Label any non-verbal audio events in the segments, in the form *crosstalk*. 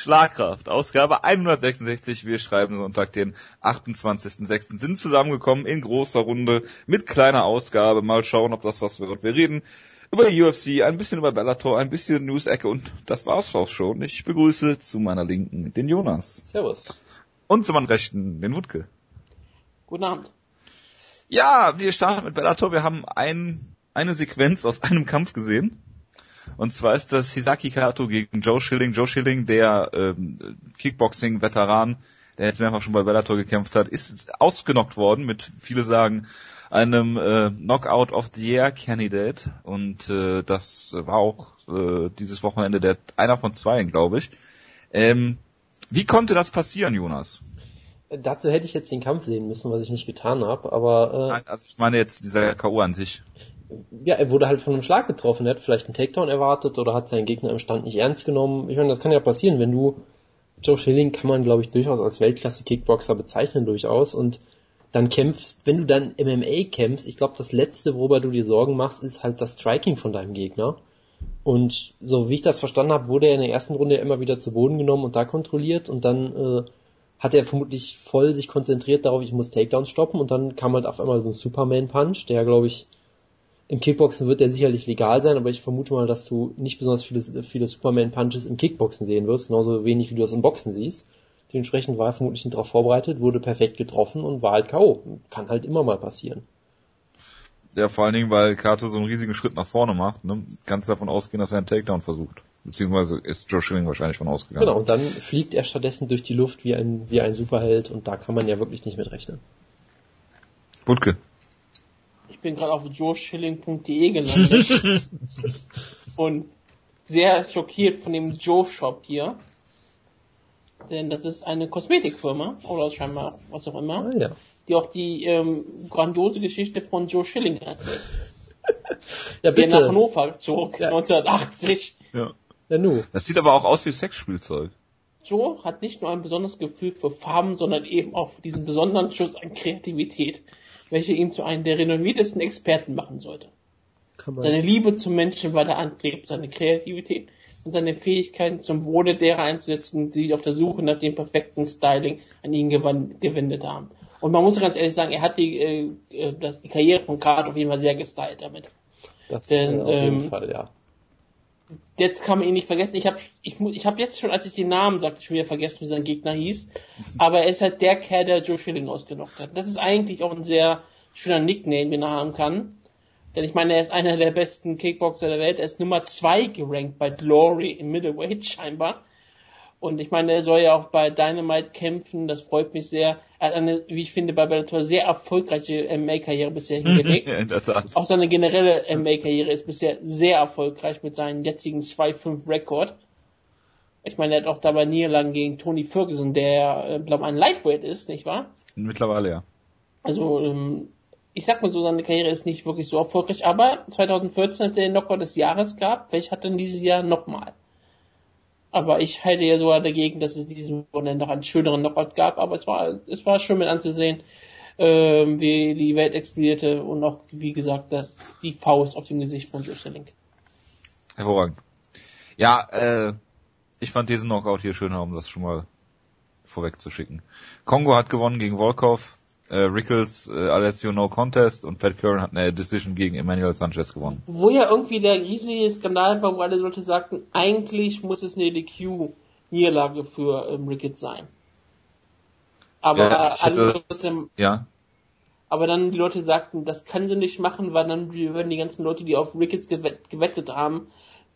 Schlagkraft, Ausgabe 166. Wir schreiben Sonntag, den 28.06. sind zusammengekommen in großer Runde mit kleiner Ausgabe. Mal schauen, ob das was wird. Wir reden über die UFC, ein bisschen über Bellator, ein bisschen News-Ecke und das war's auch schon. Ich begrüße zu meiner Linken den Jonas. Servus. Und zu meiner Rechten den Wutke. Guten Abend. Ja, wir starten mit Bellator. Wir haben ein, eine Sequenz aus einem Kampf gesehen. Und zwar ist das Hisaki Kato gegen Joe Schilling. Joe Schilling, der ähm, Kickboxing-Veteran, der jetzt mehrfach schon bei Bellator gekämpft hat, ist ausgenockt worden mit, viele sagen, einem äh, Knockout of the Year Candidate. Und äh, das war auch äh, dieses Wochenende der einer von zwei, glaube ich. Ähm, wie konnte das passieren, Jonas? Dazu hätte ich jetzt den Kampf sehen müssen, was ich nicht getan habe, aber äh, Nein, also ich meine jetzt dieser K.O. an sich ja, er wurde halt von einem Schlag getroffen. Er hat vielleicht einen Takedown erwartet oder hat seinen Gegner im Stand nicht ernst genommen. Ich meine, das kann ja passieren, wenn du Joe Schilling kann man, glaube ich, durchaus als Weltklasse-Kickboxer bezeichnen, durchaus. Und dann kämpfst, wenn du dann MMA kämpfst, ich glaube, das Letzte, worüber du dir Sorgen machst, ist halt das Striking von deinem Gegner. Und so wie ich das verstanden habe, wurde er in der ersten Runde immer wieder zu Boden genommen und da kontrolliert und dann äh, hat er vermutlich voll sich konzentriert darauf, ich muss Takedowns stoppen und dann kam halt auf einmal so ein Superman-Punch, der, glaube ich, im Kickboxen wird der sicherlich legal sein, aber ich vermute mal, dass du nicht besonders viele, viele Superman-Punches im Kickboxen sehen wirst, genauso wenig wie du das im Boxen siehst. Dementsprechend war er vermutlich nicht darauf vorbereitet, wurde perfekt getroffen und war halt K.O. Kann halt immer mal passieren. Ja, vor allen Dingen, weil Kato so einen riesigen Schritt nach vorne macht. Ne? Ganz davon ausgehen, dass er einen Takedown versucht. Beziehungsweise ist Joe Schilling wahrscheinlich von ausgegangen. Genau, und dann fliegt er stattdessen durch die Luft wie ein, wie ein Superheld und da kann man ja wirklich nicht mit rechnen. Wutke ich bin gerade auf joeschilling.de gelandet *laughs* und sehr schockiert von dem Joe Shop hier. Denn das ist eine Kosmetikfirma oder scheinbar was auch immer, ah, ja. die auch die ähm, grandiose Geschichte von Joe Schilling erzählt. *laughs* ja, bitte. Der nach Hannover zog, ja. 1980. Ja. ja nu. Das sieht aber auch aus wie Sexspielzeug. Joe hat nicht nur ein besonderes Gefühl für Farben, sondern eben auch diesen besonderen Schuss an Kreativität welche ihn zu einem der renommiertesten Experten machen sollte. Seine Liebe zum Menschen war der Antrieb, seine Kreativität und seine Fähigkeiten zum Wohle derer einzusetzen, die sich auf der Suche nach dem perfekten Styling an ihn gewendet haben. Und man muss ganz ehrlich sagen, er hat die, äh, äh das, die Karriere von Card auf jeden Fall sehr gestylt damit. Das Denn, auf jeden ähm, Fall, ja. Jetzt kann man ihn nicht vergessen. Ich habe ich, ich hab jetzt schon, als ich den Namen sagte, schon wieder vergessen, wie sein Gegner hieß. *laughs* Aber er ist halt der Kerl, der Joe Schilling ausgenockt hat. Das ist eigentlich auch ein sehr schöner Nickname, den er haben kann. Denn ich meine, er ist einer der besten Kickboxer der Welt. Er ist Nummer zwei gerankt bei Glory im Middleweight scheinbar. Und ich meine, er soll ja auch bei Dynamite kämpfen, das freut mich sehr. Er hat eine, wie ich finde, bei Bellator sehr erfolgreiche MMA-Karriere bisher *laughs* hingelegt. auch seine generelle MMA-Karriere ist bisher sehr erfolgreich mit seinem jetzigen 2-5-Rekord. Ich meine, er hat auch dabei Niederlagen gegen Tony Ferguson, der, äh, glaube ein Lightweight ist, nicht wahr? Mittlerweile, ja. Also, ähm, ich sag mal so, seine Karriere ist nicht wirklich so erfolgreich, aber 2014 hat er den Knockout des Jahres gehabt, welch hat er dieses Jahr nochmal. Aber ich halte ja sogar dagegen, dass es diesen Wochenende noch einen schöneren Knockout gab. Aber es war, es war schön mit anzusehen, ähm, wie die Welt explodierte und auch, wie gesagt, das, die Faust auf dem Gesicht von Joe Sterling. Hervorragend. Ja, äh, ich fand diesen Knockout hier schöner, um das schon mal vorwegzuschicken. Kongo hat gewonnen gegen Volkov äh, Rickles, äh, Alessio No Contest und Pat Curran hat eine Decision gegen Emmanuel Sanchez gewonnen. Wo ja irgendwie der riesige Skandal war, wo alle Leute sagten, eigentlich muss es eine DQ-Niederlage für ähm, Ricketts sein. Aber ja, alle Leute, ja. Aber dann die Leute sagten, das kann sie nicht machen, weil dann würden die ganzen Leute, die auf Ricketts gewettet haben,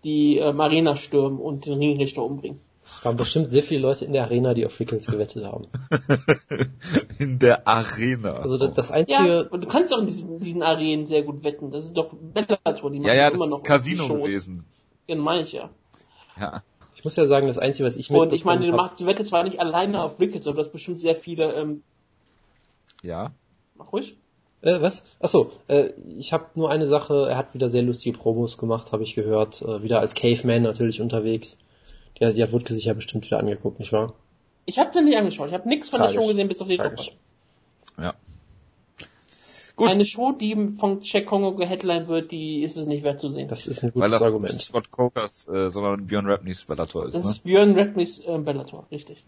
die ähm, Arena stürmen und den Ringrichter umbringen. Es waren bestimmt sehr viele Leute in der Arena, die auf Rickles gewettet haben. *laughs* in der Arena. Also das, das einzige. Ja, du kannst auch in diesen, diesen Arenen sehr gut wetten. Das ist doch Bellator, die machen ja, ja, immer noch Casino gewesen. Ja, meine ich ja. Ja. Ich muss ja sagen, das Einzige, was ich Und ich meine, du machst die Wette zwar nicht alleine auf Rickles, aber du hast bestimmt sehr viele. Ähm ja. Mach ruhig. Äh, was? Achso, äh, ich habe nur eine Sache. Er hat wieder sehr lustige Promos gemacht, habe ich gehört. Äh, wieder als Caveman natürlich unterwegs. Die, die hat Wutke sich ja bestimmt wieder angeguckt, nicht wahr? Ich habe den nicht angeschaut. Ich habe nichts von Tragisch. der Show gesehen, bis auf die Tragisch. Ja. Gut. Eine Show, die von Jack Kongo geheadline wird, die ist es nicht wert zu sehen. Das ist ein gutes Weil Argument. Nicht Scott Cokers, äh, sondern Björn Rapneys Bellator ist. Das ne? ist Björn Rapneys äh, Bellator, richtig.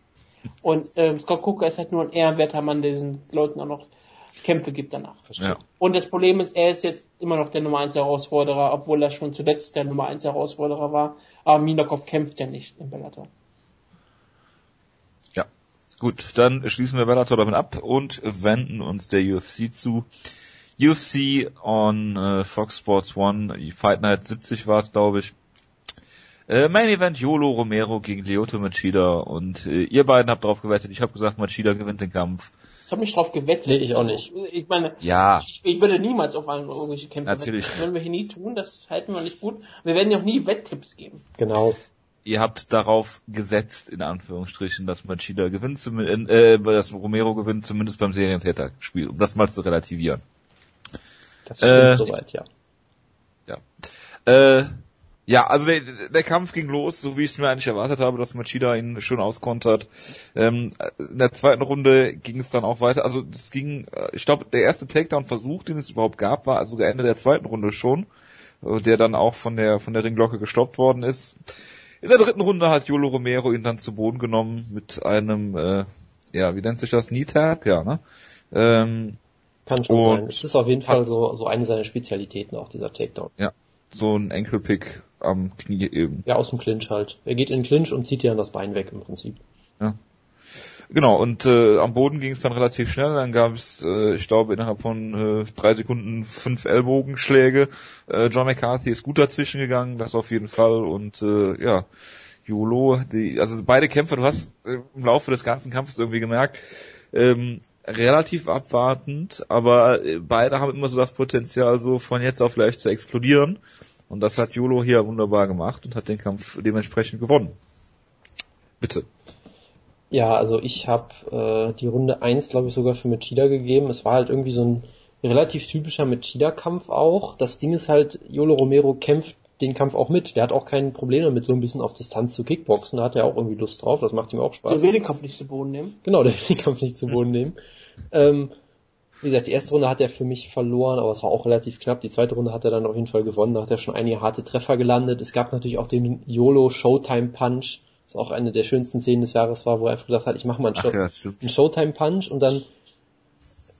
Und ähm, Scott Coker ist halt nur ein ehrenwerter Mann, der diesen Leuten auch noch Kämpfe gibt danach. Ja. Und das Problem ist, er ist jetzt immer noch der Nummer 1 Herausforderer, obwohl er schon zuletzt der Nummer 1 Herausforderer war. Aber Minakov kämpft ja nicht im Bellator. Ja. Gut, dann schließen wir Bellator damit ab und wenden uns der UFC zu. UFC on äh, Fox Sports One, Fight Night 70 war es, glaube ich. Äh, Main Event Yolo Romero gegen Lyoto Machida und äh, ihr beiden habt drauf gewettet. Ich habe gesagt, Machida gewinnt den Kampf. Ich habe nicht drauf gewettet. Nee, ich auch nicht. Ich meine, ja. ich, ich würde niemals auf einen irgendwelche Kämpfe Natürlich. wetten. Das werden wir hier nie tun, das halten wir nicht gut. Wir werden ja auch nie Wetttipps geben. Genau. Ihr habt darauf gesetzt, in Anführungsstrichen, dass Machida gewinnt, äh, dass Romero gewinnt, zumindest beim Serientäter-Spiel, um das mal zu relativieren. Das stimmt äh, soweit, ja. Ja. Äh, ja, also der, der Kampf ging los, so wie ich es mir eigentlich erwartet habe, dass Machida ihn schön auskontert. Ähm, in der zweiten Runde ging es dann auch weiter. Also es ging, äh, ich glaube, der erste Takedown-Versuch, den es überhaupt gab, war also Ende der zweiten Runde schon, äh, der dann auch von der von der Ringglocke gestoppt worden ist. In der dritten Runde hat Yolo Romero ihn dann zu Boden genommen mit einem, äh, ja, wie nennt sich das, Knee-Tap, ja, ne? Ähm, Kann schon sein. Es ist auf jeden Fall so, so eine seiner Spezialitäten, auch dieser Takedown. Ja, so ein Enkelpick am Knie eben. Ja, aus dem Clinch halt. Er geht in den Clinch und zieht dir dann das Bein weg im Prinzip. Ja. Genau, und äh, am Boden ging es dann relativ schnell. Dann gab es, äh, ich glaube, innerhalb von äh, drei Sekunden fünf Ellbogenschläge. Äh, John McCarthy ist gut dazwischen gegangen, das auf jeden Fall. Und äh, ja, Jolo, die, also beide Kämpfer, du hast äh, im Laufe des ganzen Kampfes irgendwie gemerkt, ähm, relativ abwartend, aber äh, beide haben immer so das Potenzial, so von jetzt auf gleich zu explodieren. Und das hat Jolo hier wunderbar gemacht und hat den Kampf dementsprechend gewonnen. Bitte. Ja, also ich habe äh, die Runde 1, glaube ich, sogar für Machida gegeben. Es war halt irgendwie so ein relativ typischer Machida-Kampf auch. Das Ding ist halt, Jolo Romero kämpft den Kampf auch mit. Der hat auch kein Problem damit, so ein bisschen auf Distanz zu Kickboxen. Da hat er auch irgendwie Lust drauf. Das macht ihm auch Spaß. Der will den Kampf nicht zu Boden nehmen. Genau, der will den Kampf nicht zu Boden nehmen. Ähm, wie gesagt, die erste Runde hat er für mich verloren, aber es war auch relativ knapp. Die zweite Runde hat er dann auf jeden Fall gewonnen. Da hat er schon einige harte Treffer gelandet. Es gab natürlich auch den YOLO Showtime Punch, was auch eine der schönsten Szenen des Jahres war, wo er einfach gesagt hat, ich mache mal einen, Show ja, einen Showtime Punch und dann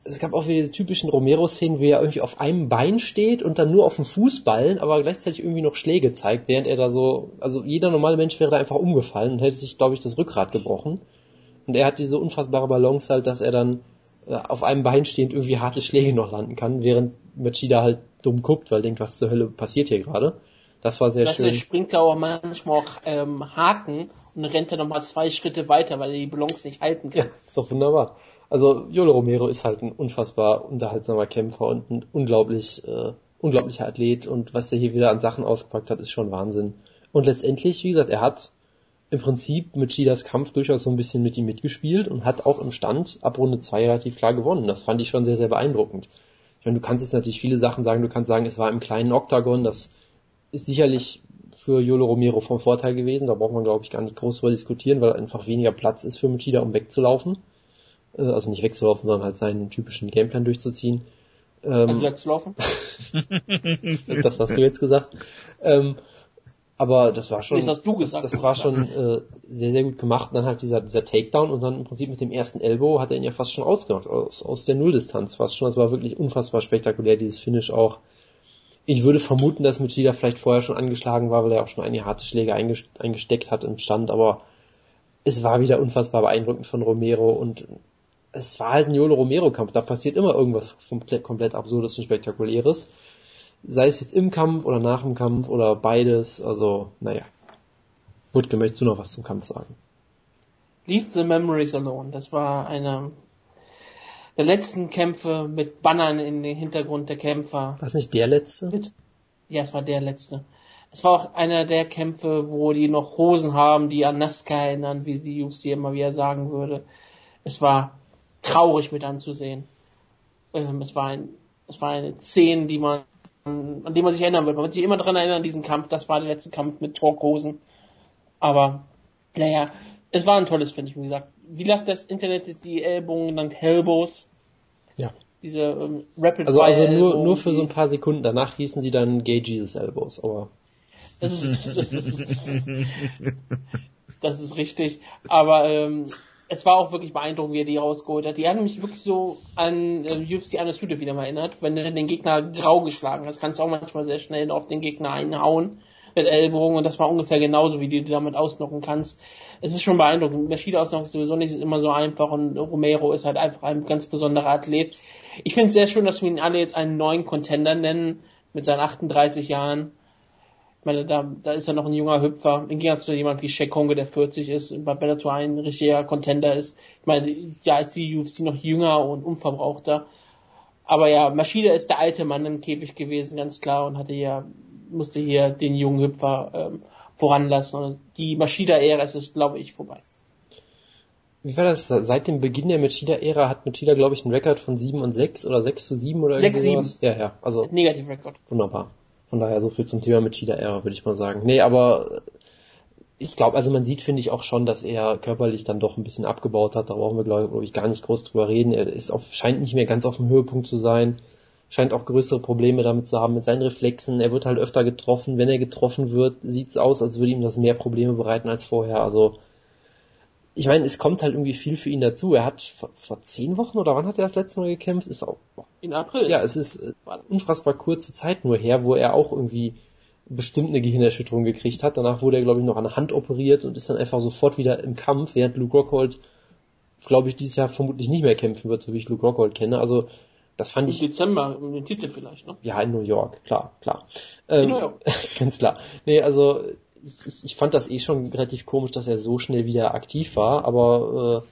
es gab auch wieder diese typischen Romero-Szenen, wo er irgendwie auf einem Bein steht und dann nur auf dem Fußballen, aber gleichzeitig irgendwie noch Schläge zeigt, während er da so, also jeder normale Mensch wäre da einfach umgefallen und hätte sich, glaube ich, das Rückgrat gebrochen. Und er hat diese unfassbare Balance halt, dass er dann auf einem Bein stehend irgendwie harte Schläge noch landen kann, während Machida halt dumm guckt, weil denkt, was zur Hölle passiert hier gerade. Das war sehr das schön. Der springt manchmal auch ähm, Haken und dann rennt er nochmal zwei Schritte weiter, weil er die Balance nicht halten kann. Ja, ist doch wunderbar. Also Jolo Romero ist halt ein unfassbar unterhaltsamer Kämpfer und ein unglaublich, äh, unglaublicher Athlet und was er hier wieder an Sachen ausgepackt hat, ist schon Wahnsinn. Und letztendlich, wie gesagt, er hat im Prinzip mit Shidas Kampf durchaus so ein bisschen mit ihm mitgespielt und hat auch im Stand ab Runde 2 relativ klar gewonnen. Das fand ich schon sehr, sehr beeindruckend. Ich meine, du kannst jetzt natürlich viele Sachen sagen, du kannst sagen, es war im kleinen Oktagon, das ist sicherlich für Yolo Romero vom Vorteil gewesen, da braucht man glaube ich gar nicht groß drüber diskutieren, weil einfach weniger Platz ist für Machida, um wegzulaufen. Äh, also nicht wegzulaufen, sondern halt seinen typischen Gameplan durchzuziehen. Ähm, also wegzulaufen? *laughs* das hast du jetzt gesagt. Ähm, aber das war schon, Nicht, was du gesagt das, war schon äh, sehr, sehr gut gemacht. Und dann halt dieser, dieser Takedown und dann im Prinzip mit dem ersten Elbow hat er ihn ja fast schon ausgemacht, aus, aus der Nulldistanz fast schon. Das war wirklich unfassbar spektakulär, dieses Finish auch. Ich würde vermuten, dass Machida vielleicht vorher schon angeschlagen war, weil er auch schon einige harte Schläge eingesteckt hat im Stand, aber es war wieder unfassbar beeindruckend von Romero und es war halt ein Yolo Romero Kampf. Da passiert immer irgendwas komplett absurdes und spektakuläres sei es jetzt im Kampf oder nach dem Kampf oder beides, also naja. Wutke, möchtest du noch was zum Kampf sagen? Leave the Memories Alone, das war einer der letzten Kämpfe mit Bannern in den Hintergrund der Kämpfer. War das nicht der letzte? Ja, es war der letzte. Es war auch einer der Kämpfe, wo die noch Hosen haben, die an Nazca erinnern, wie die UFC immer wieder sagen würde. Es war traurig mit anzusehen. Ähm, es war ein, es war eine Szene, die man an dem man sich erinnern wird. Man wird sich immer daran erinnern, diesen Kampf. Das war der letzte Kampf mit Torkosen. Aber, naja, es war ein tolles Finish, wie gesagt. Wie lacht das Internet die Ellbogen genannt? Hellbows. Ja. diese ähm, Rapid Also, also nur, nur für so ein paar Sekunden. Danach hießen sie dann Gay Jesus Elbows, aber *laughs* Das ist, das ist, das ist richtig. Aber ähm, es war auch wirklich beeindruckend, wie er die rausgeholt hat. Die haben mich wirklich so an äh, UFC Undisputed wieder mal erinnert. Wenn du den Gegner grau geschlagen hast, kannst du auch manchmal sehr schnell auf den Gegner einhauen mit Ellbogen und das war ungefähr genauso, wie du die damit ausnocken kannst. Es ist schon beeindruckend. Maschine ausnocken ist sowieso nicht immer so einfach und Romero ist halt einfach ein ganz besonderer Athlet. Ich finde es sehr schön, dass wir ihn alle jetzt einen neuen Contender nennen mit seinen 38 Jahren. Ich meine, da, da ist er noch ein junger Hüpfer. Im Gegensatz zu jemand wie Shaq Konge, der 40 ist bei Bellator ein richtiger Contender ist. Ich meine, ja, ist die UFC noch jünger und unverbrauchter. Aber ja, Maschida ist der alte Mann im Käfig gewesen, ganz klar, und hatte ja, musste hier den jungen Hüpfer ähm, voranlassen. Und die Maschida-Ära ist es, glaube ich, vorbei. wie war das? Seit dem Beginn der Machida-Ära hat Machida, glaube ich, einen Rekord von 7 und 6 oder 6 zu 7 oder Sechs, irgendwie sowas. Ja, ja, also Negativ-Rekord. wunderbar. Von daher so viel zum Thema Machida-Ära, würde ich mal sagen. Nee, aber ich glaube, also man sieht, finde ich auch schon, dass er körperlich dann doch ein bisschen abgebaut hat. Da brauchen wir, glaube glaub ich, gar nicht groß drüber reden. Er ist auf, scheint nicht mehr ganz auf dem Höhepunkt zu sein. Scheint auch größere Probleme damit zu haben mit seinen Reflexen. Er wird halt öfter getroffen. Wenn er getroffen wird, sieht's aus, als würde ihm das mehr Probleme bereiten als vorher. Also ich meine, es kommt halt irgendwie viel für ihn dazu. Er hat vor, vor zehn Wochen oder wann hat er das letzte Mal gekämpft? Ist auch In April. ja, es ist äh, unfassbar kurze Zeit nur her, wo er auch irgendwie bestimmt eine Gehirnerschütterung gekriegt hat. Danach wurde er, glaube ich, noch an der Hand operiert und ist dann einfach sofort wieder im Kampf, während Luke Rockhold, glaube ich, dieses Jahr vermutlich nicht mehr kämpfen wird, so wie ich Luke Rockhold kenne. Also das fand Im ich, Dezember, um den Titel vielleicht, ne? ja, in New York, klar, klar. Ähm, New York. *laughs* ganz klar. Nee, also ich, ich- fand das eh schon relativ komisch, dass er so schnell wieder aktiv war, aber äh,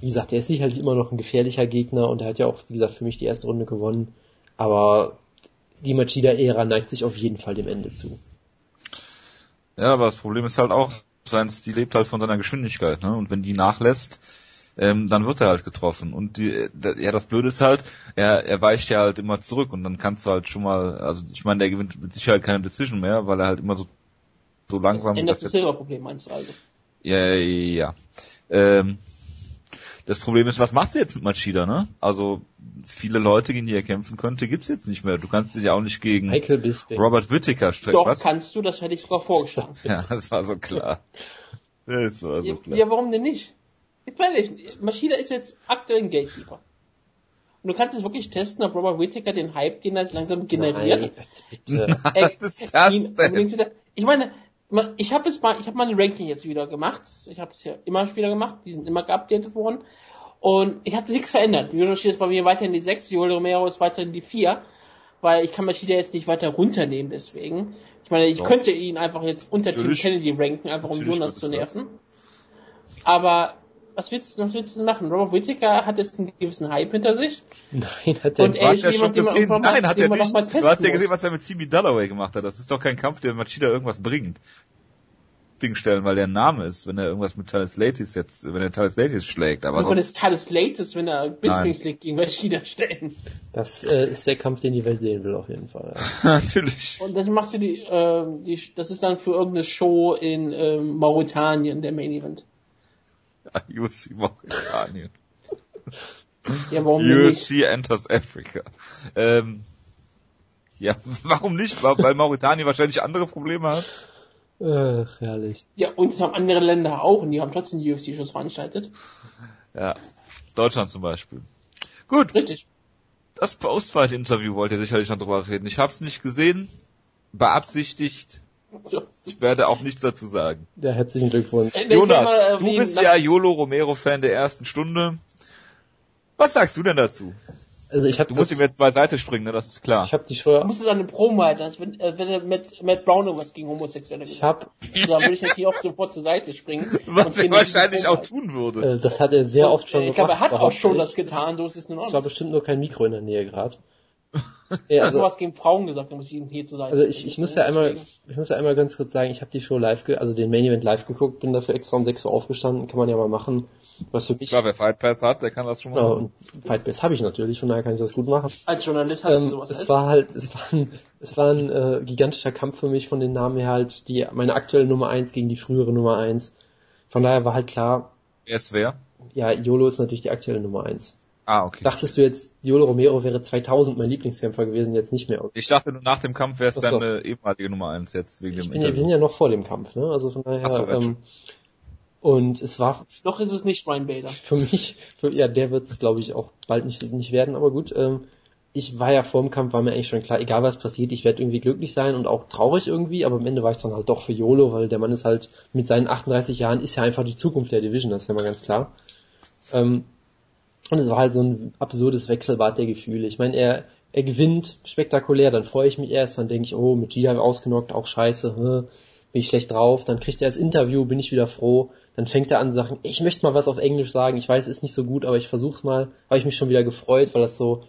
wie gesagt, er ist sicherlich immer noch ein gefährlicher Gegner und er hat ja auch, wie gesagt, für mich die erste Runde gewonnen. Aber die Machida-Ära neigt sich auf jeden Fall dem Ende zu. Ja, aber das Problem ist halt auch, sein Stil lebt halt von seiner Geschwindigkeit, ne? Und wenn die nachlässt, ähm, dann wird er halt getroffen. Und die, ja, das Blöde ist halt, er, er weicht ja halt immer zurück und dann kannst du halt schon mal, also ich meine, der gewinnt mit Sicherheit keine Decision mehr, weil er halt immer so so Das langsam ändert das das jetzt- Silberproblem, meinst du also? Ja, ja, ja. Ähm, das Problem ist, was machst du jetzt mit Machida, ne? Also viele Leute, gegen die er kämpfen könnte, gibt's jetzt nicht mehr. Du kannst dich ja auch nicht gegen. Robert Whittaker strecken. Doch, Was? kannst du, das hätte ich sogar vorgeschlagen. *laughs* Ja, das war so klar. Das war so Ja, klar. ja, warum denn nicht? Jetzt mal ehrlich, Maschida ist jetzt aktuell ein Gatekeeper. Und du kannst jetzt wirklich testen, ob Robert Whittaker den Hype, den er jetzt langsam generiert, Nein, bitte. äh, *laughs* Was ist das ihn denn? Ich meine, ich habe es mal, ich habe meine Ranking jetzt wieder gemacht. Ich habe es ja immer wieder gemacht. Die sind immer geupdatet worden. Und ich hatte nichts verändert. Yoshi ist bei mir weiterhin die 6, Joel Romero ist weiterhin die 4. Weil ich kann Maschida jetzt nicht weiter runternehmen deswegen. Ich meine, ich Doch. könnte ihn einfach jetzt unter Tim Natürlich. Kennedy ranken, einfach um Natürlich Jonas zu es das. nerven. Aber was willst, was willst du denn machen? Robert Whittaker hat jetzt einen gewissen Hype hinter sich. Nein, hat er Und nicht. er Du ist ja schon jemand, man gesehen, irgendwann mal- nein, hat er nicht. Du hast ja gesehen, was er mit Timmy Dalloway gemacht hat. Das ist doch kein Kampf, der Machida irgendwas bringt. Ding stellen, weil der ein Name ist, wenn er irgendwas mit Thales Latis jetzt, wenn er Thales Latis schlägt, aber sonst, es Thales Latest, wenn er. Bisping schlägt, gegen Maschida stellen. Das äh, ist der Kampf, den die Welt sehen will, auf jeden Fall. Ja. *laughs* natürlich. Und dann machst du die, ähm, die, das ist dann für irgendeine Show in ähm, Mauretanien, der Main Event. *laughs* UFC Mauretanien. Ja, warum denn nicht? UFC enters Africa. Ähm, ja, *laughs* warum nicht? Weil Mauretanien wahrscheinlich andere Probleme hat. Ach, herrlich. Ja, und es haben andere Länder auch und die haben trotzdem UFC-Shows veranstaltet. Ja, Deutschland zum Beispiel. Gut, Richtig. das Postfight-Interview wollt ihr sicherlich noch drüber reden. Ich habe es nicht gesehen, beabsichtigt. Ich werde auch nichts dazu sagen. Ja, herzlichen Glückwunsch. Äh, ich will Jonas, mal du erwähnen, bist ja Yolo Romero Fan der ersten Stunde. Was sagst du denn dazu? Also ich habe Du musst ihm jetzt beiseite springen, ne? das ist klar. ich habe die Du Show, musst es an eine Promo halten, als wenn, als wenn er mit Matt Brown irgendwas gegen Homosexuelle ich gesagt habe, hat. Da würde ich natürlich auch sofort zur Seite springen. *laughs* Was er den wahrscheinlich auch tun würde. äh, das hat er sehr oft schon Ich gemacht. glaube, er hat auch schon ich. das getan, so ist es in Es war bestimmt nur kein Mikro in der Nähe gerade. Er *laughs* Ja, hat also, sowas gegen Frauen gesagt, ihn hier zur Seite also ich, ich muss ja einmal, ich muss ja einmal ganz kurz sagen, ich habe die Show live, ge also den Main Event live geguckt, bin dafür extra um 6 Uhr aufgestanden, kann man ja mal machen. Was für mich, Klar, wer Fight Pass hat, der kann das schon mal ja, machen. und Fight Bass habe ich natürlich, von daher kann ich das gut machen. Als Journalist hast du Ähm, sowas es halt. war halt, es war ein, es war ein äh, gigantischer Kampf für mich von den Namen her halt, die meine aktuelle Nummer eins gegen die frühere Nummer eins. Von daher war halt klar, Wer ist wer? ja, YOLO ist natürlich die aktuelle Nummer eins. Ah, okay. Dachtest du jetzt, Diolo Romero wäre 2000 mein Lieblingskämpfer gewesen, jetzt nicht mehr? Ich dachte, nur nach dem Kampf wäre es deine ehemalige Nummer eins jetzt wegen Ich dem bin ja, wir sind ja noch vor dem Kampf, ne? Also von daher, Ach so, ähm, und es war Noch ist es nicht Ryan Bader. *laughs* für mich, für, ja, der wird es glaube ich auch bald nicht, nicht werden, aber gut, ähm, ich war ja vor dem Kampf, war mir eigentlich schon klar, egal was passiert, ich werde irgendwie glücklich sein und auch traurig irgendwie, aber am Ende war ich dann halt doch für YOLO, weil der Mann ist halt mit seinen 38 Jahren ist ja einfach die Zukunft der Division, das ist ja mal ganz klar. Ähm, und es war halt so ein absurdes Wechselbad der Gefühle. Ich meine, er, er gewinnt spektakulär, dann freue ich mich erst, dann denke ich, oh, mit Gia ausgenockt, auch scheiße, hä, bin ich schlecht drauf, dann kriegt er das Interview, bin ich wieder froh, dann fängt er an zu sagen, ich möchte mal was auf Englisch sagen, ich weiß, ist nicht so gut, aber ich versuch's mal, habe ich mich schon wieder gefreut, weil das so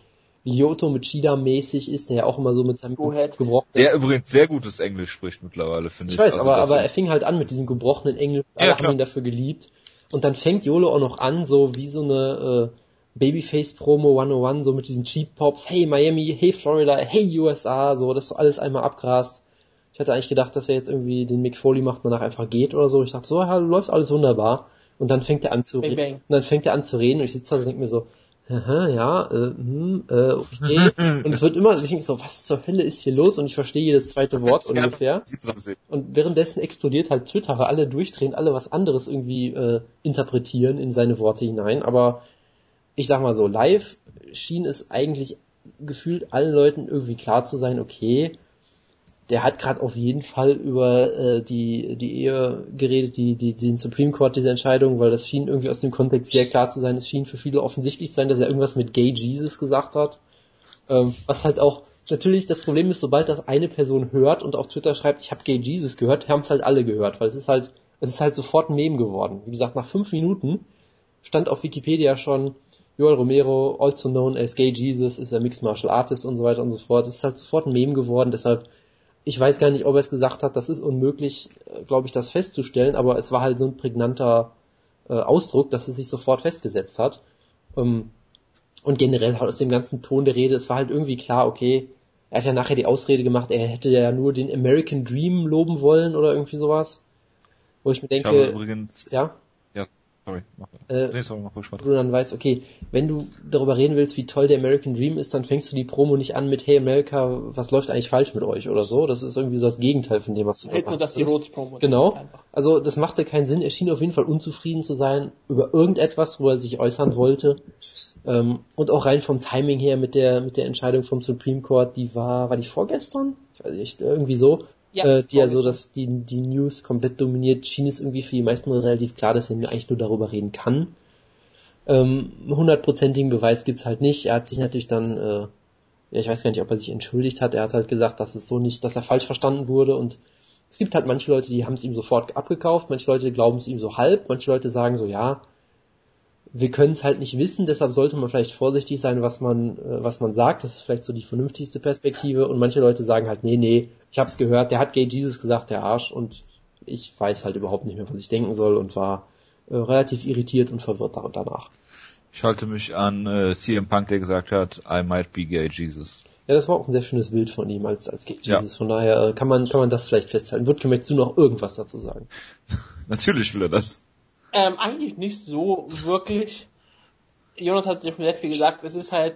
Lyoto mit Shida mäßig ist, der ja auch immer so mit seinem Go ahead. gebrochenen Der übrigens sehr gutes Englisch spricht mittlerweile, finde ich. ich weiß, Also aber, aber er fing halt an mit diesem gebrochenen Englisch. Ja, Alle haben klar. ihn dafür geliebt. Und dann fängt Yolo auch noch an, so wie so eine äh, Babyface-Promo 101, so mit diesen Cheap Pops. Hey Miami, hey Florida, hey USA, so, das alles einmal abgrast. Ich hatte eigentlich gedacht, dass er jetzt irgendwie den Mick Foley macht und danach einfach geht oder so. Ich dachte, so, ja, läuft alles wunderbar. Und dann fängt er an zu Bang, reden. bang. Und dann fängt er an zu reden und ich sitze da und denke mir so, aha, ja, äh, hm, äh, okay. *laughs* und es wird immer, ich denke so, was zur Hölle ist hier los? Und ich verstehe jedes zweite Wort Ja, ungefähr. Und währenddessen explodiert halt Twitter, weil alle durchdrehen, alle was anderes irgendwie äh, interpretieren in seine Worte hinein. Aber ich sag mal so, live schien es eigentlich gefühlt allen Leuten irgendwie klar zu sein, okay, der hat gerade auf jeden Fall über äh, die, die Ehe geredet, die, die, den Supreme Court, diese Entscheidung, weil das schien irgendwie aus dem Kontext sehr klar zu sein. Es schien für viele offensichtlich zu sein, dass er irgendwas mit Gay Jesus gesagt hat. Ähm, was halt auch, natürlich, das Problem ist, sobald das eine Person hört und auf Twitter schreibt, ich habe Gay Jesus gehört, haben es halt alle gehört, weil es ist halt, es ist halt sofort ein Meme geworden. Wie gesagt, nach fünf Minuten stand auf Wikipedia schon, Joel Romero, also known as Gay Jesus, ist ein Mixed Martial Artist und so weiter und so fort. Es ist halt sofort ein Meme geworden, deshalb, ich weiß gar nicht, ob er es gesagt hat, das ist unmöglich, glaube ich, das festzustellen, aber es war halt so ein prägnanter äh, Ausdruck, dass es sich sofort festgesetzt hat. Ähm, und generell halt aus dem ganzen Ton der Rede, es war halt irgendwie klar, okay, er hat ja nachher die Ausrede gemacht, er hätte ja nur den American Dream loben wollen oder irgendwie sowas. Wo ich mir Ich denke, übrigens, ja, sorry, mach, Äh, nee, sorry, mach ruhig weiter. wo du dann weißt, okay, wenn du darüber reden willst, wie toll der American Dream ist, dann fängst du die Promo nicht an mit Hey America, was läuft eigentlich falsch mit euch oder so. Das ist irgendwie so das Gegenteil von dem, was du Hältst du da das die machst. Rhodes Promo? Genau. Also das machte keinen Sinn. Er schien auf jeden Fall unzufrieden zu sein über irgendetwas, wo er sich äußern wollte. Ähm, und auch rein vom Timing her mit der mit der Entscheidung vom Supreme Court, die war war die vorgestern? Ich weiß nicht, irgendwie so. Ja, äh, die ja so, dass die die News komplett dominiert, schien es irgendwie für die meisten relativ klar, dass er mir eigentlich nur darüber reden kann. Ähm, hundertprozentigen Beweis gibt's halt nicht. Er hat sich natürlich dann, äh, ja, ich weiß gar nicht, ob er sich entschuldigt hat. Er hat halt gesagt, dass es so nicht, dass er falsch verstanden wurde und es gibt halt manche Leute, die haben es ihm sofort abgekauft, manche Leute glauben es ihm so halb, manche Leute sagen so, ja, wir können es halt nicht wissen, deshalb sollte man vielleicht vorsichtig sein, was man, äh, was man sagt. Das ist vielleicht so die vernünftigste Perspektive. Und manche Leute sagen halt, nee, nee, ich hab's gehört, der hat Gay Jesus gesagt, der Arsch, und ich weiß halt überhaupt nicht mehr, was ich denken soll und war äh, relativ irritiert und verwirrt danach. Ich halte mich an äh, CM Punk, der gesagt hat, I might be gay Jesus. Ja, das war auch ein sehr schönes Bild von ihm als, als Gay Ja. Jesus. Von daher äh, kann man, kann man das vielleicht festhalten. Wird möchtest du noch irgendwas dazu sagen? *laughs* Natürlich will er das. Ähm, eigentlich nicht so wirklich. Jonas hat sehr viel gesagt, es ist halt,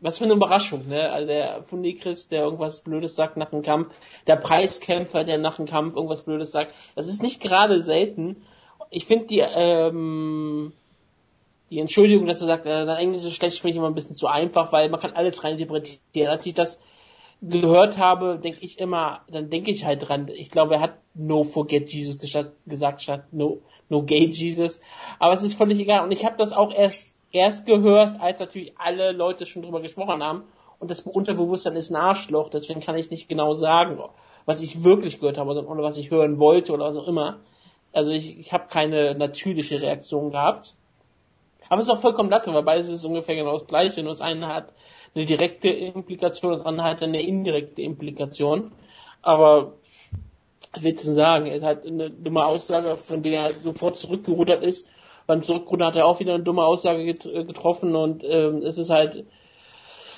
was für eine Überraschung, ne? Also der Fundikris, der irgendwas Blödes sagt nach dem Kampf, der Preiskämpfer, der nach dem Kampf irgendwas Blödes sagt, das ist nicht gerade selten. Ich finde die, ähm, die Entschuldigung, dass er sagt, äh, sein Englisch ist schlecht, finde ich immer ein bisschen zu einfach, weil man kann alles reininterpretieren. Als ich das gehört habe, denke ich immer, dann denke ich halt dran. Ich glaube, er hat No Forget Jesus gesagt statt No, no Gay Jesus. Aber es ist völlig egal. Und ich habe das auch erst erst gehört, als natürlich alle Leute schon drüber gesprochen haben. Und das Unterbewusstsein ist ein Arschloch, deswegen kann ich nicht genau sagen, was ich wirklich gehört habe oder was ich hören wollte oder was auch immer. Also ich, ich habe keine natürliche Reaktion gehabt. Aber es ist auch vollkommen latte, weil beides ist ungefähr genau das gleiche. Nur das eine hat eine direkte Implikation, das andere hat eine indirekte Implikation. Aber du denn sagen? Er hat eine dumme Aussage, von der er sofort zurückgerudert ist. Beim Zurückrudern hat er auch wieder eine dumme Aussage get äh, getroffen und ähm, es ist halt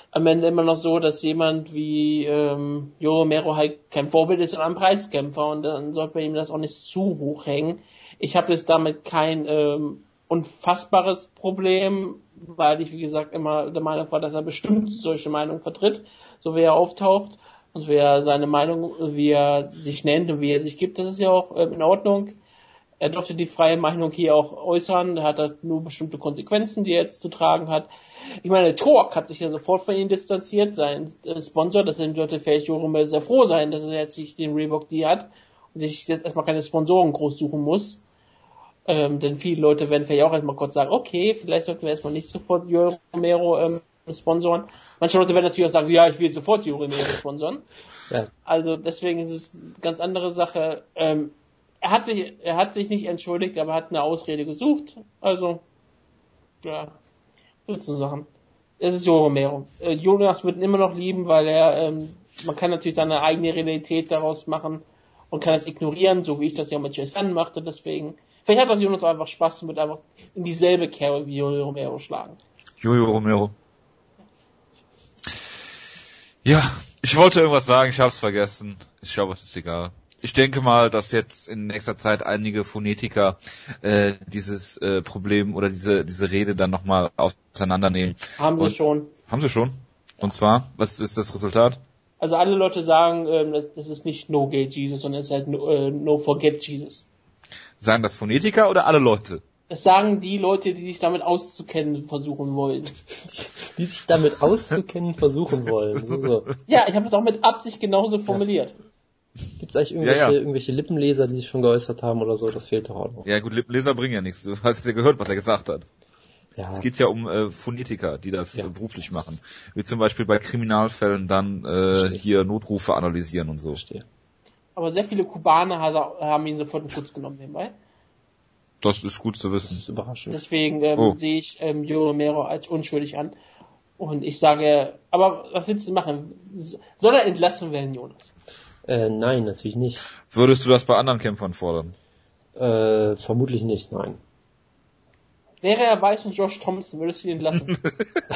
am Ende immer noch so, dass jemand wie ähm, Jo Romero halt kein Vorbild ist, sondern ein Preiskämpfer und dann sollte man ihm das auch nicht zu hoch hängen. Ich habe jetzt damit kein ähm, unfassbares Problem, weil ich, wie gesagt, immer der Meinung war, dass er bestimmt solche Meinungen vertritt, so wie er auftaucht und wie er seine Meinung, wie er sich nennt und wie er sich gibt. Das ist ja auch äh, in Ordnung. Er durfte die freie Meinung hier auch äußern. Er hat halt nur bestimmte Konsequenzen, die er jetzt zu tragen hat. Ich meine, Torque hat sich ja sofort von ihm distanziert, sein äh, Sponsor. Deswegen sollte vielleicht Jorome sehr froh sein, dass er jetzt nicht den Reebok die hat und sich jetzt erstmal keine Sponsoren groß suchen muss. Ähm, denn viele Leute werden vielleicht auch erstmal kurz sagen, okay, vielleicht sollten wir erstmal nicht sofort Joel Romero ähm, sponsoren. Manche Leute werden natürlich auch sagen, ja, ich will sofort Joel Romero sponsoren. Ja. Also deswegen ist es eine ganz andere Sache. Ähm, er hat sich, er hat sich nicht entschuldigt, aber hat eine Ausrede gesucht. Also, ja, so Sachen. Es ist Joel Romero. Äh, Jonas wird ihn immer noch lieben, weil er, ähm, man kann natürlich seine eigene Realität daraus machen und kann es ignorieren, so wie ich das ja mit Jason machte, deswegen Vielleicht hat das Jonas einfach Spaß damit, einfach in dieselbe Kerbe wie Julio Romero schlagen. Julio Romero. Ja, ich wollte irgendwas sagen, ich hab's vergessen. Ich glaube, es ist egal. Ich denke mal, dass jetzt in nächster Zeit einige Phonetiker äh, dieses äh, Problem oder diese diese Rede dann nochmal auseinandernehmen. Haben sie Und, schon. Haben sie schon? Ja. Und zwar, was ist das Resultat? Also alle Leute sagen, ähm, das, ist nicht No Gate Jesus, sondern es ist halt No, äh, no Forget Jesus. Sagen das Phonetiker oder alle Leute? Das sagen die Leute, die sich damit auszukennen versuchen wollen. *laughs* Die sich damit auszukennen versuchen wollen. *laughs* So. Ja, ich habe das auch mit Absicht genauso formuliert. Ja. Gibt es eigentlich irgendwelche, ja, ja. irgendwelche Lippenleser, die sich schon geäußert haben oder so? Das fehlt doch auch noch. Ja gut, Lippenleser bringen ja nichts. Du hast ja gehört, was er gesagt hat. Ja. Es geht ja um äh, Phonetiker, die das ja. äh, beruflich machen. Wie zum Beispiel bei Kriminalfällen dann äh, hier Notrufe analysieren und so. Verstehe. Aber sehr viele Kubaner haben ihn sofort in Schutz genommen nebenbei. Das ist gut zu wissen. Das ist überraschend. Deswegen ähm, oh. sehe ich ähm, Joe Romero als unschuldig an. Und ich sage, aber was willst du machen? Soll er entlassen werden, Jonas? Äh, nein, natürlich nicht. Würdest du das bei anderen Kämpfern fordern? Äh, vermutlich nicht, nein. Wäre er weiß und Josh Thompson, würdest du ihn entlassen?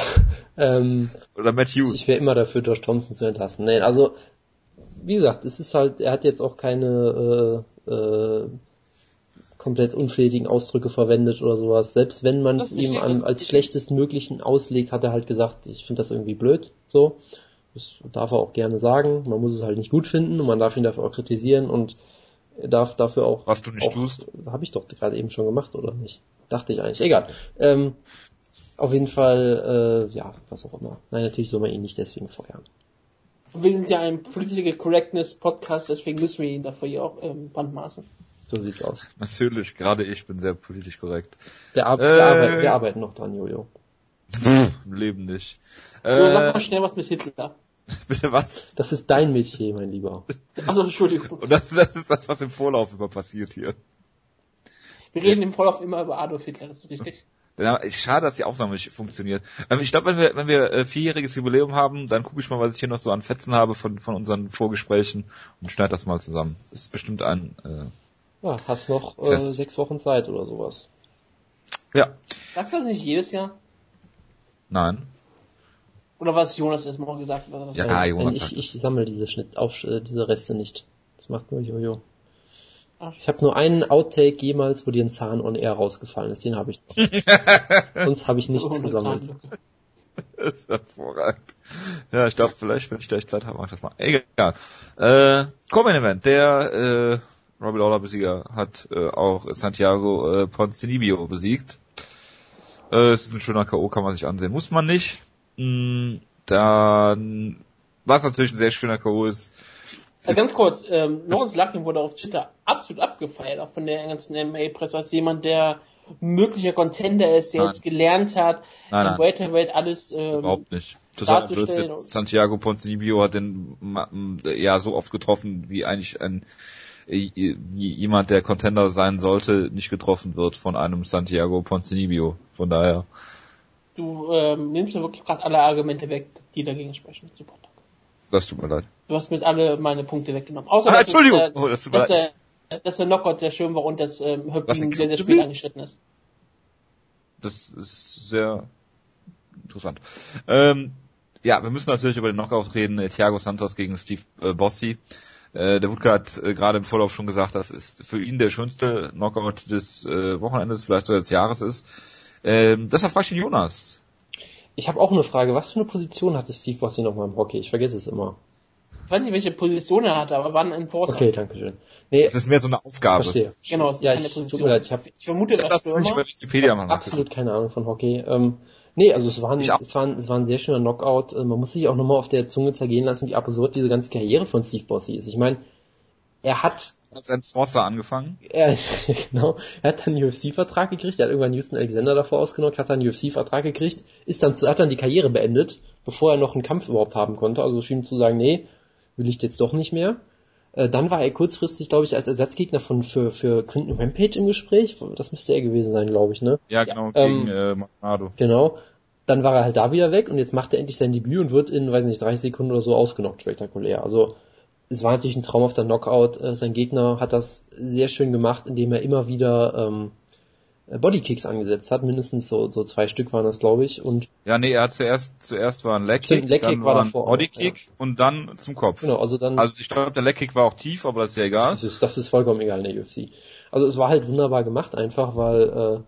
*laughs* ähm, Oder Matt Hughes. Ich wäre immer dafür, Josh Thompson zu entlassen. Nein, also wie gesagt, es ist halt, er hat jetzt auch keine äh, äh, komplett unflätigen Ausdrücke verwendet oder sowas. Selbst wenn man es ihm an, als schlechtesten möglichen auslegt, hat er halt gesagt, ich finde das irgendwie blöd. So. Das darf er auch gerne sagen. Man muss es halt nicht gut finden und man darf ihn dafür auch kritisieren und darf dafür auch. Was du nicht auch, tust. Habe ich doch gerade eben schon gemacht, oder nicht? Dachte ich eigentlich. Egal. Ähm, auf jeden Fall, äh, ja, was auch immer. Nein, natürlich soll man ihn nicht deswegen feuern. Wir sind ja ein Political Correctness Podcast, deswegen müssen wir ihn dafür ja auch ähm, brandmaßen. So sieht's aus. Natürlich, gerade ich bin sehr politisch korrekt. Wir, ar äh, wir, arbeiten, wir arbeiten noch dran, Jojo. *laughs* Im Leben nicht. Äh, sag mal schnell was mit Hitler. *laughs* Bitte was? Das ist dein Metier, mein Lieber. Also Entschuldigung. *laughs* Und das, das ist das, was im Vorlauf immer passiert hier. Wir reden im Vorlauf immer über Adolf Hitler, das ist richtig. Schade, dass die Aufnahme nicht funktioniert. Ähm, ich glaube, wenn wir, wenn wir äh, vierjähriges Jubiläum haben, dann gucke ich mal, was ich hier noch so an Fetzen habe von, von unseren Vorgesprächen und schneide das mal zusammen. Das ist bestimmt ein äh, Ja, hast noch äh, sechs Wochen Zeit oder sowas. Ja. Sagst du das nicht jedes Jahr? Nein. Oder was Jonas erst mal gesagt hat? Ja, Jonas. Ich, ich sammle diese Schnitt auf äh, diese Reste nicht. Das macht nur Jojo. Ich habe nur einen Outtake jemals, wo dir ein Zahn on air rausgefallen ist. Den habe ich. *laughs* Sonst habe ich nichts oh, gesammelt. Das ist hervorragend. Ja, ich glaube, vielleicht, wenn ich gleich Zeit habe, mache ich das mal. Egal. Äh, Common Event. Der äh, Robbie Lawler Besieger hat äh, auch Santiago äh, Ponzinibbio besiegt. Äh, es ist ein schöner K.O., kann man sich ansehen. Muss man nicht. Mm, dann, was natürlich ein sehr schöner K.O. ist, ja, ganz kurz, ähm, Lawrence Luckin wurde auf Twitter absolut abgefeiert, auch von der ganzen MMA-Presse, als jemand, der möglicher Contender ist, der nein. jetzt gelernt hat, nein, nein. Welterweight alles ähm, Überhaupt nicht. Das Blödsinn. Santiago Ponzinibbio hat den ja so oft getroffen, wie eigentlich ein jemand, der Contender sein sollte, nicht getroffen wird von einem Santiago Ponzinibbio. Von daher. Du ähm, nimmst mir wirklich gerade alle Argumente weg, die dagegen sprechen. Super. Das tut mir leid. Du hast mir alle meine Punkte weggenommen. Außer, ah, dass Entschuldigung! Es, äh, oh, das tut mir dass, leid. Der, dass der Knockout sehr schön war und das ähm, Höpping sehr, sehr spät angeschnitten ist. Das ist sehr interessant. Ähm, ja, wir müssen natürlich über den Knockout reden. Thiago Santos gegen Steve äh, Bossi. Äh, der Wutke hat äh, gerade im Vorlauf schon gesagt, dass es für ihn der schönste Knockout des äh, Wochenendes, vielleicht sogar des Jahres ist. Ähm, deshalb frage ich den Jonas. Ich habe auch eine Frage. Was für eine Position hatte Steve Bossy nochmal im Hockey? Ich vergesse es immer. Ich weiß nicht, welche Position er hatte, aber war ein Enforcer. Okay, danke schön. Nee, Das ist mehr so eine Aufgabe. verstehe. Genau, es ist Ja, keine ich, Position. tut mir leid, ich habe Ich vermute, Ich hab dass das nicht Stürmer. bei Wikipedia mal absolut keine Ahnung von Hockey. Ähm, nee, also es war, ein, es, war ein, es war ein sehr schöner Knockout. Äh, Man muss sich auch nochmal auf der Zunge zergehen lassen, wie absurd diese ganze Karriere von Steve Bossy ist. Ich meine, er hat Als Enforcer angefangen. er, *laughs* genau, er hat dann einen UFC-Vertrag gekriegt, er hat irgendwann Houston Alexander davor ausgenockt, hat dann einen UFC-Vertrag gekriegt, ist dann, zu- hat dann die Karriere beendet, bevor er noch einen Kampf überhaupt haben konnte, also schien zu sagen, nee, will ich jetzt doch nicht mehr. Äh, Dann war er kurzfristig, glaube ich, als Ersatzgegner von für, für Quinton Rampage im Gespräch. Das müsste er gewesen sein, glaube ich, ne? Ja, genau, ähm, gegen äh, Maldonado. Genau. Dann war er halt da wieder weg und jetzt macht er endlich sein Debüt und wird in, weiß nicht, 30 Sekunden oder so ausgenockt, spektakulär. Also es war natürlich ein traumhafter Knockout. Äh, Sein Gegner hat das sehr schön gemacht, indem er immer wieder ähm, äh, Bodykicks angesetzt hat. Mindestens so, so zwei Stück waren das, glaube ich. Und Ja, nee, er hat zuerst, zuerst war ein Leg Stimmt, Kick, Leg Kick dann war war ein Bodykick und dann zum Kopf. genau, also dann Also ich glaube, der Leg Kick war auch tief, aber das ist ja egal. Das ist, das ist vollkommen egal in der UFC. Also es war halt wunderbar gemacht, einfach weil äh,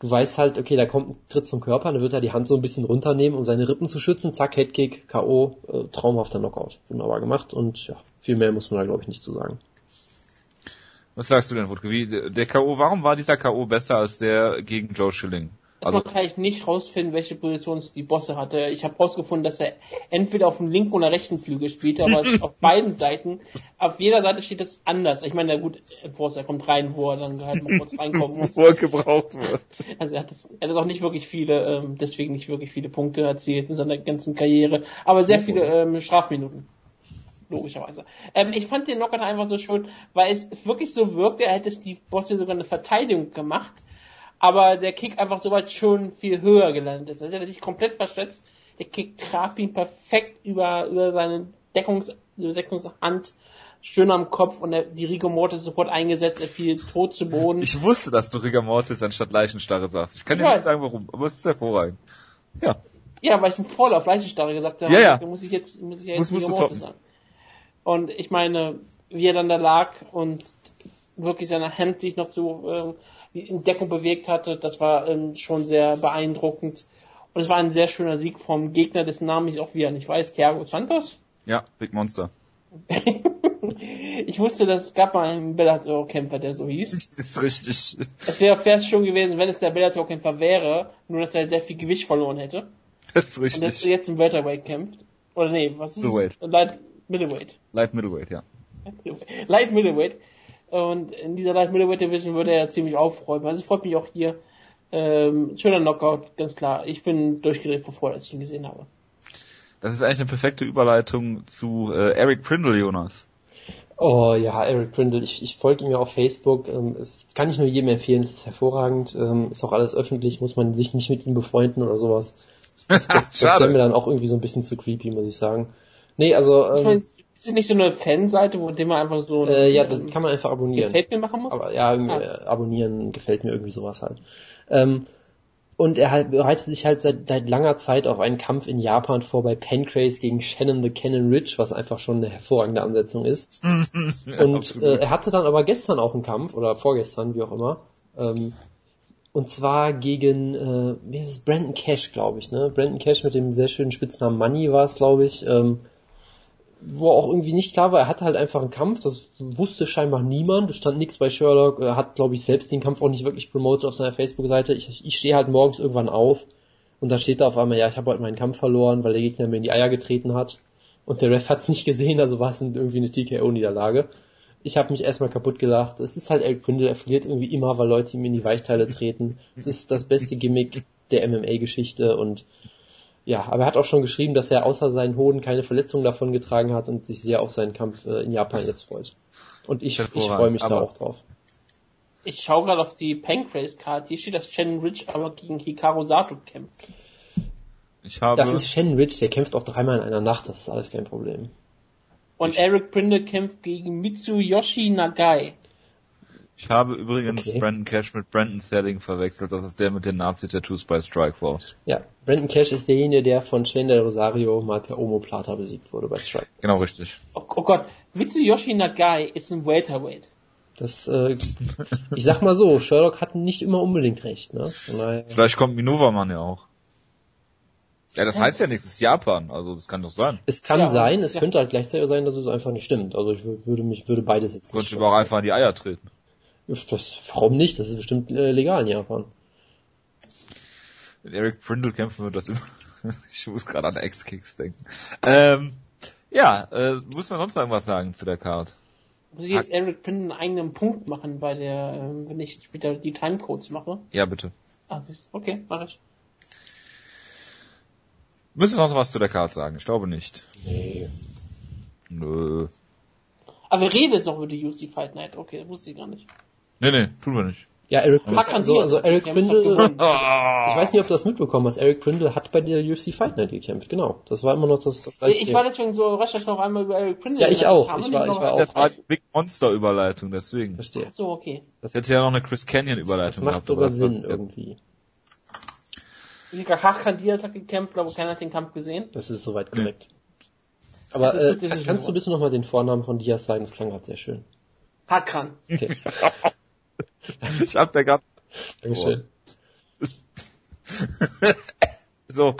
du weißt halt, okay, da kommt ein Tritt zum Körper, dann wird er die Hand so ein bisschen runternehmen, um seine Rippen zu schützen, zack, Headkick, K.O., äh, traumhafter Knockout. Wunderbar gemacht und ja, viel mehr muss man da glaube ich nicht zu sagen. Was sagst du denn, Wutke? Wie, der K.O., warum war dieser K.O. besser als der gegen Joe Schilling? Also kann ich nicht rausfinden, welche Position die Bosse hatte. Ich habe rausgefunden, dass er entweder auf dem linken oder rechten Flügel spielt, aber *laughs* auf beiden Seiten. Auf jeder Seite steht es anders. Ich meine, na gut, Enforcer kommt rein, wo er dann halt mal kurz reinkommen *laughs* muss. wo er gebraucht wird. Also er hat, das, er hat auch nicht wirklich viele, ähm, deswegen nicht wirklich viele Punkte erzielt in seiner ganzen Karriere, aber sehr viele ähm, Strafminuten. Logischerweise. Ähm, ich fand den Knockout einfach so schön, weil es wirklich so wirkte, er hätte Steve Bosse sogar eine Verteidigung gemacht, aber der Kick einfach so weit schon viel höher gelandet ist. Also er hat sich komplett verschätzt. Der Kick traf ihn perfekt über, über seine Deckungs, über Deckungshand, schön am Kopf und der, die Rigo Mortis sofort eingesetzt, er fiel tot zu Boden. Ich wusste, dass du Rigor Mortis anstatt Leichenstarre sagst. Ich kann Ich dir nicht weiß. sagen, warum, aber es ist hervorragend. Ja. Ja, weil ich einen Vorlauf Leichenstarre gesagt habe, Ja, ja. muss ich jetzt, muss ich ja Muss- jetzt musst Rigor Mortis sagen. Und ich meine, wie er dann da lag und wirklich seine Hand sich noch so ähm, in Deckung bewegt hatte, das war ähm, schon sehr beeindruckend. Und es war ein sehr schöner Sieg vom Gegner, dessen Namen ich auch wieder nicht weiß, Thiago Santos. Ja, Big Monster. *laughs* ich wusste, dass es gab mal einen Bellator-Kämpfer, der so hieß. Das *laughs* ist richtig. Es wäre fair schon gewesen, wenn es der Bellator-Kämpfer wäre, nur dass er sehr viel Gewicht verloren hätte. *laughs* Das ist Und dass er richtig. jetzt im Welterweight kämpft. Oder nee, was ist Middleweight. es? Light Middleweight. Light Middleweight, ja. *laughs* Light Middleweight. Und in dieser Light Middleweight Division würde er ziemlich aufräumen. Also es freut mich auch hier. Ähm, schöner Knockout, ganz klar. Ich bin durchgedreht vor Freude, als ich ihn gesehen habe. Das ist eigentlich eine perfekte Überleitung zu äh, Eric Prindle, Jonas. Oh ja, Eric Prindle, ich, ich folge ihm ja auf Facebook. Ähm, es kann ich nur jedem empfehlen, es ist hervorragend, ähm, ist auch alles öffentlich, muss man sich nicht mit ihm befreunden oder sowas. Das, das, *laughs* das wäre mir dann auch irgendwie so ein bisschen zu creepy, muss ich sagen. Nee, also Ich ähm, meine, ist es nicht so eine Fanseite, wo dem man einfach so ein äh, ja, das kann man einfach abonnieren. gefällt mir machen muss? Aber ja, irgendwie, Ah. äh, abonnieren gefällt mir irgendwie sowas halt. Ähm, und er halt, bereitet sich halt seit, seit langer Zeit auf einen Kampf in Japan vor bei Pancrase gegen Shannon the Cannon Ridge, was einfach schon eine hervorragende Ansetzung ist. *laughs* Und Absolut. äh, er hatte dann aber gestern auch einen Kampf, oder vorgestern, wie auch immer. Ähm, und zwar gegen, äh, wie ist es, Brandon Cash, glaube ich, ne? Brandon Cash mit dem sehr schönen Spitznamen Money war es, glaube ich. Ähm, wo auch irgendwie nicht klar war, er hatte halt einfach einen Kampf, das wusste scheinbar niemand, es stand nichts bei Sherlock, er hat, glaube ich, selbst den Kampf auch nicht wirklich promotet auf seiner Facebook-Seite. Ich, ich stehe halt morgens irgendwann auf und da steht da auf einmal, ja, ich habe heute meinen Kampf verloren, weil der Gegner mir in die Eier getreten hat und der Ref hat es nicht gesehen, also war es irgendwie eine TKO-Niederlage. Ich habe mich erstmal kaputt gelacht. Es ist halt Eric Prindle, er verliert irgendwie immer, weil Leute ihm in die Weichteile treten. Es ist das beste Gimmick der MMA-Geschichte und ja, aber er hat auch schon geschrieben, dass er außer seinen Hoden keine Verletzungen davon getragen hat und sich sehr auf seinen Kampf äh, in Japan jetzt freut. Und ich, ich freue mich da auch drauf. Ich schaue gerade auf die Pancrase-Card. Hier steht, dass Shannon Ridge aber gegen Hikaru Sato kämpft. Ich habe, Das ist Shannon Ridge, der kämpft auch dreimal in einer Nacht, das ist alles kein Problem. Und Eric Prindle kämpft gegen Mitsuyoshi Nagai. Ich habe übrigens Okay. Brandon Cash mit Brandon Selling verwechselt. Das ist der mit den Nazi-Tattoos bei Strikeforce. Ja, Brandon Cash ist derjenige, der von Shane Del Rosario mal per Omoplata besiegt wurde bei Strike. Genau richtig. Oh, oh Gott, Mitsuyoshi Nagai ist ein Welterweight. Das, äh, ich sag mal so, Sherlock hat nicht immer unbedingt recht, ne? Daher, Vielleicht kommt Minova-Mann ja auch. Ja, das heißt ja nichts, das ist Japan, also das kann doch sein. es kann Ja, sein, es ja. könnte halt gleichzeitig sein, dass es einfach nicht stimmt. Also ich wür- würde mich, würde beides jetzt Könnte nicht. ich aber auch einfach in die Eier treten. Das, warum nicht? Das ist bestimmt äh, legal in Japan. Wenn Eric Prindle kämpfen wird, das immer. *laughs* ich muss gerade an X-Kicks denken. Ähm, ja, äh, muss man sonst irgendwas sagen zu der Card? Muss ich jetzt Eric Printon einen eigenen Punkt machen bei der, ähm, wenn ich später die Timecodes mache? Ja, bitte. Ah, siehst du. okay, mache ich. Müssen wir sonst was zu der Card sagen? Ich glaube nicht. Nee. Nö. Aber wir reden jetzt noch über die UC Fight Night. Okay, das wusste ich gar nicht. Nee, nee, tun wir nicht. Ja, Eric Prindle, also, also Eric Prindle, *laughs* ich weiß nicht, ob du das mitbekommen hast, Eric Prindle hat bei der UFC Fight Night gekämpft, genau. Das war immer noch das, das gleiche. Ich war deswegen so überrascht, dass noch einmal über Eric Printon Ja, ich auch. Ich war- ich war auch. Das war die Big Monster Überleitung, deswegen. Verstehe. So, okay. Das hätte ja noch eine Chris Canyon Das Überleitung macht gehabt. sogar das Sinn irgendwie. Hakan Diaz hat gekämpft, aber keiner hat den Kampf gesehen. Das ist soweit korrekt. Aber Das äh, kannst du bitte nochmal den Vornamen von Diaz sagen? Das klang gerade sehr schön. Hakan. Okay, *laughs* *laughs* Ich hab da grad Dankeschön. *laughs* So,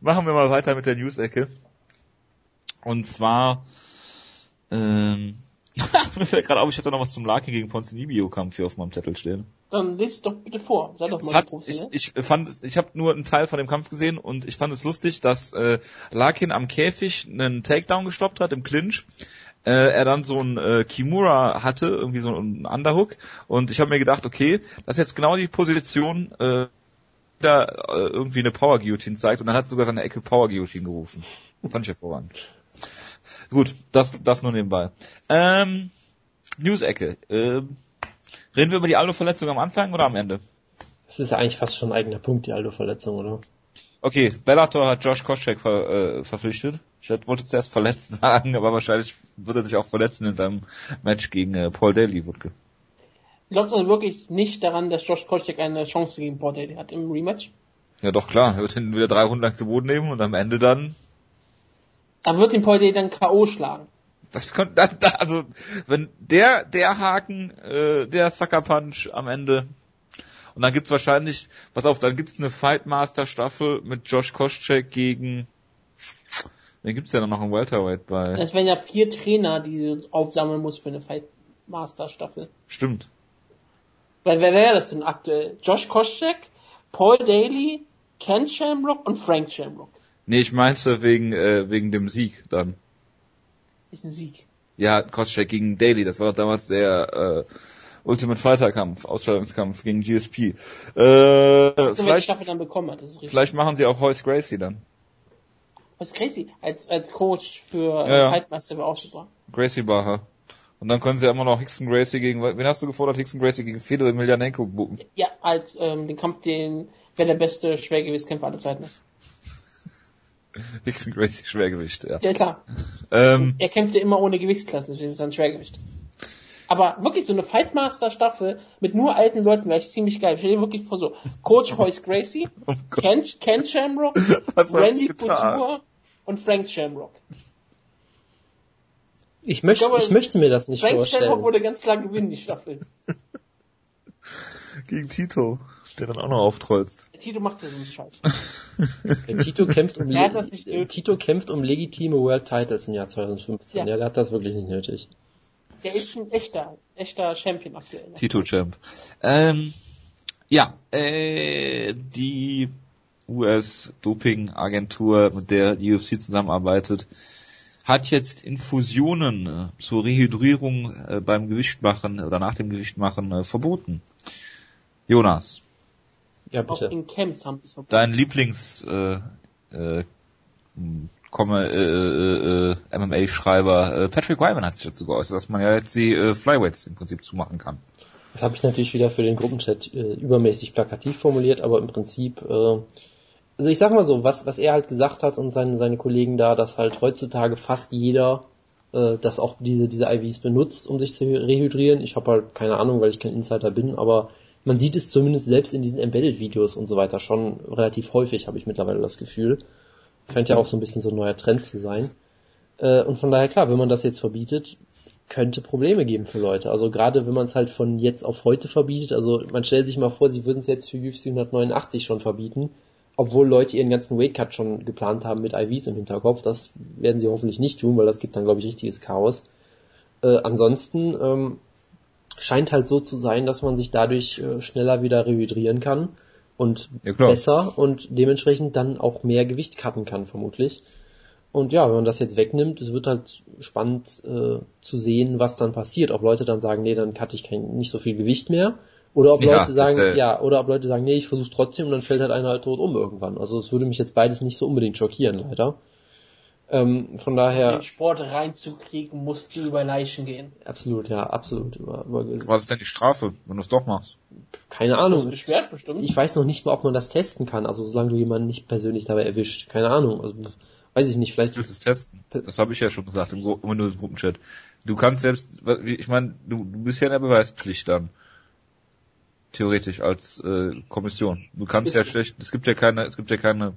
machen wir mal weiter mit der News-Ecke. Und zwar, ähm, *laughs* mir fällt gerade auf, ich hatte noch was zum Laki gegen Ponzinibbio-Kampf hier auf meinem Zettel stehen. Dann lies es doch bitte vor. Sei doch mal hat, ich, ich fand, ich habe nur einen Teil von dem Kampf gesehen und ich fand es lustig, dass äh, Larkin am Käfig einen Takedown gestoppt hat im Clinch. Äh, er dann so ein äh, Kimura hatte, irgendwie so ein Underhook und ich habe mir gedacht, okay, das ist jetzt genau die Position, äh, da äh, irgendwie eine Power Guillotine zeigt und dann hat sogar seine Ecke Power Guillotine gerufen. Fand ich hervorragend. Gut, das, das nur nebenbei. Ähm, News-Ecke. Ähm, reden wir über die Aldo-Verletzung am Anfang oder am Ende? Das ist ja eigentlich fast schon ein eigener Punkt, die Aldo-Verletzung, oder? Okay, Bellator hat Josh Koscheck ver, äh, verpflichtet. Ich wollte zuerst verletzt *laughs* sagen, aber wahrscheinlich wird er sich auch verletzen in seinem Match gegen äh, Paul Daly, Wutke. Glaubt ihr wirklich nicht daran, dass Josh Koscheck eine Chance gegen Paul Daly hat im Rematch? Ja doch, klar. Er wird ihn wieder drei Runden lang zu Boden nehmen und am Ende dann, Aber wird den Paul Daly dann K.O. schlagen? das könnte, da, da, also, wenn der, der Haken, äh, der Sucker Punch am Ende, und dann gibt's wahrscheinlich, pass auf, dann gibt's eine Fightmaster Staffel mit Josh Koscheck gegen, den gibt's ja dann noch im Welterweight bei, Es wären ja vier Trainer, die du aufsammeln muss für eine Fight Master Staffel. stimmt. Weil wer wäre das denn aktuell? Josh Koscheck, Paul Daly, Ken Shamrock und Frank Shamrock. Nee, ich meinte wegen, äh, wegen dem Sieg dann. Ist ein Sieg. Ja, Koscheck gegen Daly, das war doch damals der äh, Ultimate Fighter Kampf, Ausscheidungskampf gegen GSP. Äh, So, wer die vielleicht, Staffel dann bekommen hat, das ist richtig. vielleicht machen sie auch Hoyce Gracie dann. Was ist crazy? Als, als Coach für Ja, ja. äh, Fightmaster wäre auch super. Gracie Baha. Und dann können sie immer noch Hickson Gracie gegen, wen hast du gefordert? Hickson Gracie gegen Fedor Emelianenko buchen. Ja, als ähm, den Kampf, den wer der beste Schwergewichtskämpfer aller Zeiten ist. *laughs* Hickson Gracie Schwergewicht, ja. Ja, klar. Ähm, Er kämpfte immer ohne Gewichtsklassen, deswegen ist er ein Schwergewicht. Aber wirklich so eine Fightmaster-Staffel mit nur alten Leuten wäre ich ziemlich geil. Ich stell dir wirklich vor so Coach Hoyce Gracie, *laughs* oh Ken, Ken Shamrock, *laughs* Randy? Couture und Frank Shamrock. Ich möchte, Ich glaube, ich möchte mir das nicht Frank Shamrock vorstellen. würde ganz klar gewinnen, die Staffel. *laughs* Gegen Tito, der dann auch noch auftrollt. Tito macht ja so einen Scheiß. Der Tito kämpft um, *laughs* hat das nicht Le nötig. Tito kämpft um legitime World Titles im Jahr 2015. Ja. Ja, der hat das wirklich nicht nötig. Der ist ein echter, echter Champion aktuell. Tito Champ. Ähm, ja, äh, die US-Doping-Agentur, mit der die UFC zusammenarbeitet, hat jetzt Infusionen äh, zur Rehydrierung äh, beim Gewichtmachen oder nach dem Gewichtmachen äh, verboten. Jonas, Ja, Auch bitte. in Camps haben es verboten. dein Lieblings äh, äh, komme, äh, äh, äh, MMA-Schreiber äh, Patrick Wyman hat sich dazu geäußert, dass man ja jetzt die äh, Flyweights im Prinzip zumachen kann. Das habe ich natürlich wieder für den Gruppenchat äh, übermäßig plakativ formuliert, aber im Prinzip, äh, also ich sag mal so, was, was er halt gesagt hat und seine, seine Kollegen da, dass halt heutzutage fast jeder äh, das auch diese, diese IVs benutzt, um sich zu rehydrieren. Ich habe halt keine Ahnung, weil ich kein Insider bin, aber man sieht es zumindest selbst in diesen Embedded-Videos und so weiter schon relativ häufig, habe ich mittlerweile das Gefühl. Scheint ja auch so ein bisschen so ein neuer Trend zu sein. Äh, und von daher klar, wenn man das jetzt verbietet, könnte Probleme geben für Leute. Also gerade wenn man es halt von jetzt auf heute verbietet, also man stellt sich mal vor, sie würden es jetzt für UFC 189 schon verbieten, obwohl Leute ihren ganzen Weightcut schon geplant haben mit IVs im Hinterkopf. Das werden sie hoffentlich nicht tun, weil das gibt dann, glaube ich, richtiges Chaos. Äh, ansonsten ähm, scheint halt so zu sein, dass man sich dadurch äh, schneller wieder rehydrieren kann und ja, besser und dementsprechend dann auch mehr Gewicht cutten kann, vermutlich. Und ja, wenn man das jetzt wegnimmt, es wird halt spannend äh, zu sehen, was dann passiert. Ob Leute dann sagen, nee, dann cutte ich kein, nicht so viel Gewicht mehr. Oder ob *laughs* ja, Leute sagen, äh, ja, oder ob Leute sagen, nee, ich versuch's trotzdem und dann fällt halt einer halt tot um irgendwann. Also es würde mich jetzt beides nicht so unbedingt schockieren, leider. Ähm, von daher. Um den Sport reinzukriegen, musst du über Leichen gehen. Absolut, ja, absolut. Über, über Was ist denn die Strafe, wenn du es doch machst? Keine Ahnung. Beschwert bestimmt. Ich weiß noch nicht mal, ob man das testen kann, also solange du jemanden nicht persönlich dabei erwischt. Keine Ahnung. Also, weiß ich nicht, vielleicht. Du willst es testen. Das habe ich ja schon gesagt im Windows-Gruppenchat. Du kannst selbst, ich meine, du, du bist ja in der Beweispflicht dann theoretisch als äh, Kommission. Du kannst ja schlecht, es gibt ja keine, es gibt ja keine,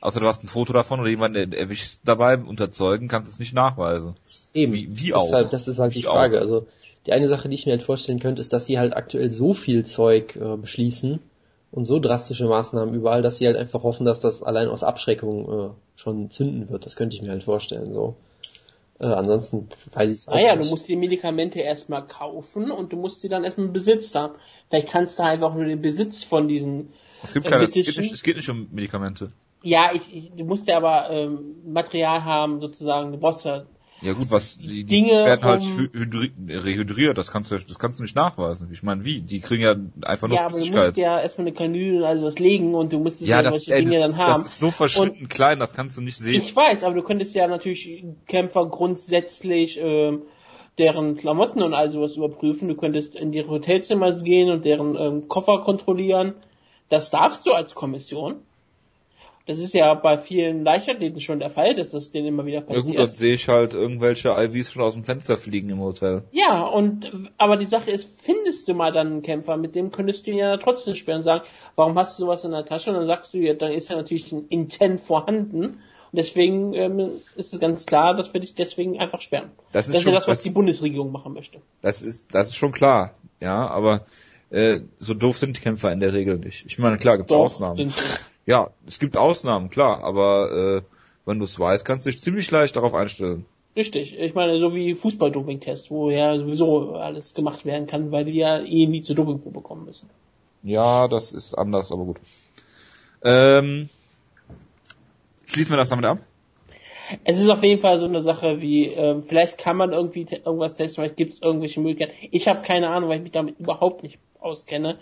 außer du hast ein Foto davon oder jemanden erwischt dabei unterzeugen, kannst es nicht nachweisen. Eben. Wie, wie auch. Halt, das ist halt wie die Frage. Auch. Also die eine Sache, die ich mir halt vorstellen könnte, ist, dass sie halt aktuell so viel Zeug äh, beschließen und so drastische Maßnahmen überall, dass sie halt einfach hoffen, dass das allein aus Abschreckung äh, schon zünden wird. Das könnte ich mir halt vorstellen. So. Äh, ansonsten weiß ich es auch naja, nicht. du musst die Medikamente erstmal kaufen und du musst sie dann erstmal im Besitz haben. Vielleicht kannst du einfach nur den Besitz von diesen. Es gibt keine, es geht, nicht, es geht nicht um Medikamente. Ja, ich, ich, du musst ja aber ähm, Material haben, sozusagen. Du brauchst ja ja gut, was die, die Dinge werden halt um, rehydriert, das kannst du das kannst du nicht nachweisen. Ich meine, wie? Die kriegen ja einfach nur Ja, aber du musst ja erstmal eine Kanüle also was legen und du musst ja, das, ey, Dinge das, dann haben. Das ist so verschwindend klein, das kannst du nicht sehen. Ich weiß, aber du könntest ja natürlich Kämpfer grundsätzlich ähm, deren Klamotten und all sowas überprüfen. Du könntest in die Hotelzimmer gehen und deren ähm, Koffer kontrollieren. Das darfst du als Kommission. Das ist ja bei vielen Leichtathleten schon der Fall, dass das denen immer wieder passiert. Ja gut, dann sehe ich halt irgendwelche IVs schon aus dem Fenster fliegen im Hotel. Ja, und aber die Sache ist, findest du mal dann einen Kämpfer, mit dem könntest du ihn ja trotzdem sperren und sagen, warum hast du sowas in der Tasche? Und dann sagst du, ja, dann ist ja natürlich ein Intent vorhanden. Und deswegen ähm, ist es ganz klar, dass wir dich deswegen einfach sperren. Das ist, das ist schon, ja das, was das, die Bundesregierung machen möchte. Das ist, das ist schon klar, ja, aber äh, so doof sind die Kämpfer in der Regel nicht. Ich meine, klar, gibt's Doch, Ausnahmen. Ja, es gibt Ausnahmen, klar, aber äh, wenn du es weißt, kannst du dich ziemlich leicht darauf einstellen. Richtig, ich meine, so wie Fußball-Doping-Test, wo ja sowieso alles gemacht werden kann, weil die ja eh nie zur Dopingprobe kommen müssen. Ja, das ist anders, aber gut. Ähm, schließen wir das damit ab? Es ist auf jeden Fall so eine Sache wie, ähm, vielleicht kann man irgendwie irgendwas testen, vielleicht gibt es irgendwelche Möglichkeiten. Ich habe keine Ahnung, weil ich mich damit überhaupt nicht auskenne.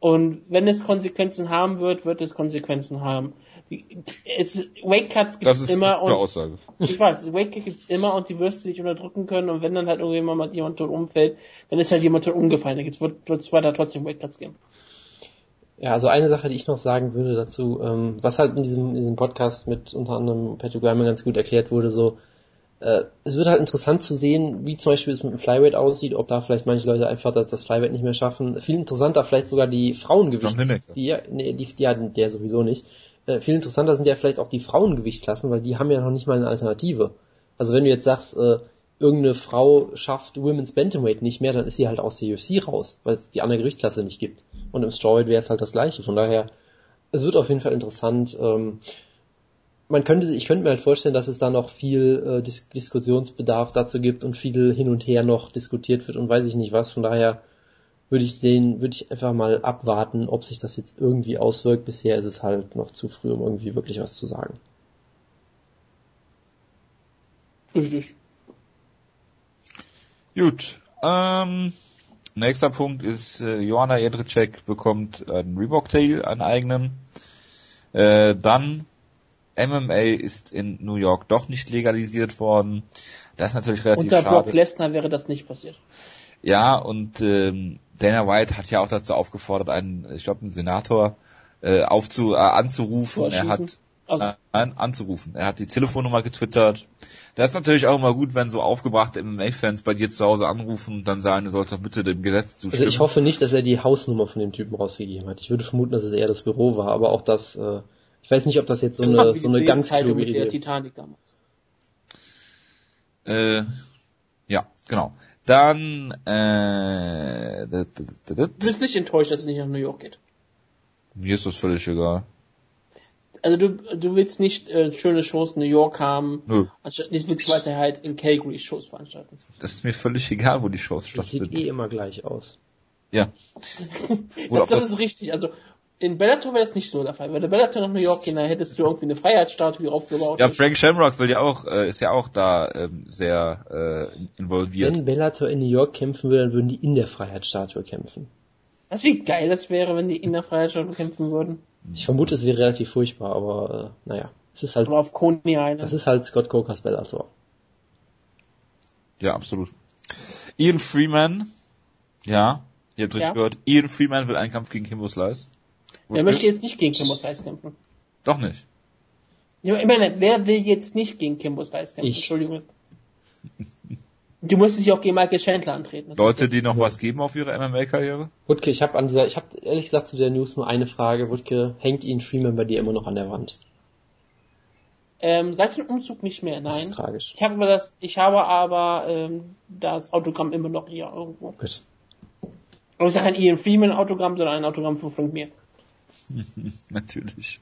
Und wenn es Konsequenzen haben wird, wird es Konsequenzen haben. Es, Wake Cuts gibt es immer und Aussage. ich weiß, Wake Cuts gibt's immer und die wirst du nicht unterdrücken können und wenn dann halt irgendjemand mal jemand tot umfällt, dann ist halt jemand tot umgefallen. Jetzt wird es weiter trotzdem Wake Cuts geben. Ja, also eine Sache, die ich noch sagen würde dazu, ähm, was halt in diesem, in diesem Podcast mit unter anderem Patrick Wyman ganz gut erklärt wurde, so äh, es wird halt interessant zu sehen, wie zum Beispiel es mit dem Flyweight aussieht, ob da vielleicht manche Leute einfach das, das Flyweight nicht mehr schaffen. Viel interessanter vielleicht sogar die Frauengewichts... Die, nee, die, die, ja, der sowieso nicht. Äh, viel interessanter sind ja vielleicht auch die Frauengewichtsklassen, weil die haben ja noch nicht mal eine Alternative. Also wenn du jetzt sagst, äh, irgendeine Frau schafft Women's Bantamweight nicht mehr, dann ist sie halt aus der UFC raus, weil es die andere Gewichtsklasse nicht gibt. Und im Strawweight wäre es halt das gleiche. Von daher, es wird auf jeden Fall interessant. Ähm, man könnte, ich könnte mir halt vorstellen, dass es da noch viel äh, Dis Diskussionsbedarf dazu gibt und viel hin und her noch diskutiert wird und weiß ich nicht was. Von daher würde ich sehen, würde ich einfach mal abwarten, ob sich das jetzt irgendwie auswirkt. Bisher ist es halt noch zu früh, um irgendwie wirklich was zu sagen. Richtig. Gut. Ähm, nächster Punkt ist, äh, Johanna Jedrzejczyk bekommt einen Reebok-Tail, einen eigenen. Äh, dann MMA ist in New York doch nicht legalisiert worden. Das ist natürlich relativ Unter schade. Unter Brock Lesnar wäre das nicht passiert. Ja, und ähm, Dana White hat ja auch dazu aufgefordert, einen, ich glaube, einen Senator äh, aufzu, äh, anzurufen. Er hat Also, Nein, anzurufen. Er hat die Telefonnummer getwittert. Das ist natürlich auch immer gut, wenn so aufgebrachte MMA-Fans bei dir zu Hause anrufen und dann sagen, du sollst doch bitte dem Gesetz zustimmen. Also ich hoffe nicht, dass er die Hausnummer von dem Typen rausgegeben hat. Ich würde vermuten, dass es eher das Büro war, aber auch das, äh, ich weiß nicht, ob das jetzt so eine, so eine die ganz kluge mit der Idee ist. Titanic damals. Äh, ja, genau. Dann, äh, Du bist nicht enttäuscht, dass es nicht nach New York geht. mir ist das völlig egal. Also du, du willst nicht äh, schöne Shows in New York haben, Nö, anstatt du willst weiter halt in Calgary Shows veranstalten. das ist mir völlig egal, wo die Shows Das sieht stattfinden. eh immer gleich aus. Ja. *laughs* Das, das das- ist richtig. Also in Bellator wäre das nicht so der Fall. Wenn der Bellator nach New York ging, dann hättest du irgendwie eine Freiheitsstatue aufgebaut. Ja, Frank Shamrock will ja auch, äh, ist ja auch da ähm, sehr äh, involviert. Wenn Bellator in New York kämpfen würde, dann würden die in der Freiheitsstatue kämpfen. Das wie geil das wäre, wenn die in der Freiheitsstatue kämpfen würden. Ich vermute, es wäre relativ furchtbar, aber äh, naja. Es ist halt, Aber auf Coney Island. das ist halt Scott Coker's Bellator. Ja, absolut. Ian Freeman, ja, ihr habt richtig Ja. gehört, Ian Freeman will einen Kampf gegen Kimbo Slice. Wer möchte jetzt nicht gegen Kimbo Slice kämpfen? Doch nicht. Ich meine, wer will jetzt nicht gegen Kimbo Slice kämpfen? Ich. Entschuldigung. Du musstest dich auch gegen Michael Chandler antreten. Leute, ist die noch was geben auf ihre MMA-Karriere? Wutke, ich habe an dieser, ich habe ehrlich gesagt zu der News nur eine Frage. Wutke, hängt Ian Freeman bei dir immer noch an der Wand? ähm, seit dem Umzug nicht mehr, Das ist nein. tragisch. Ich habe aber das, ich habe aber ähm, das Autogramm immer noch hier irgendwo. Gut. Aber ich sage ein Ian Freeman Autogramm, sondern ein Autogramm von Frank Mir. *laughs* Natürlich.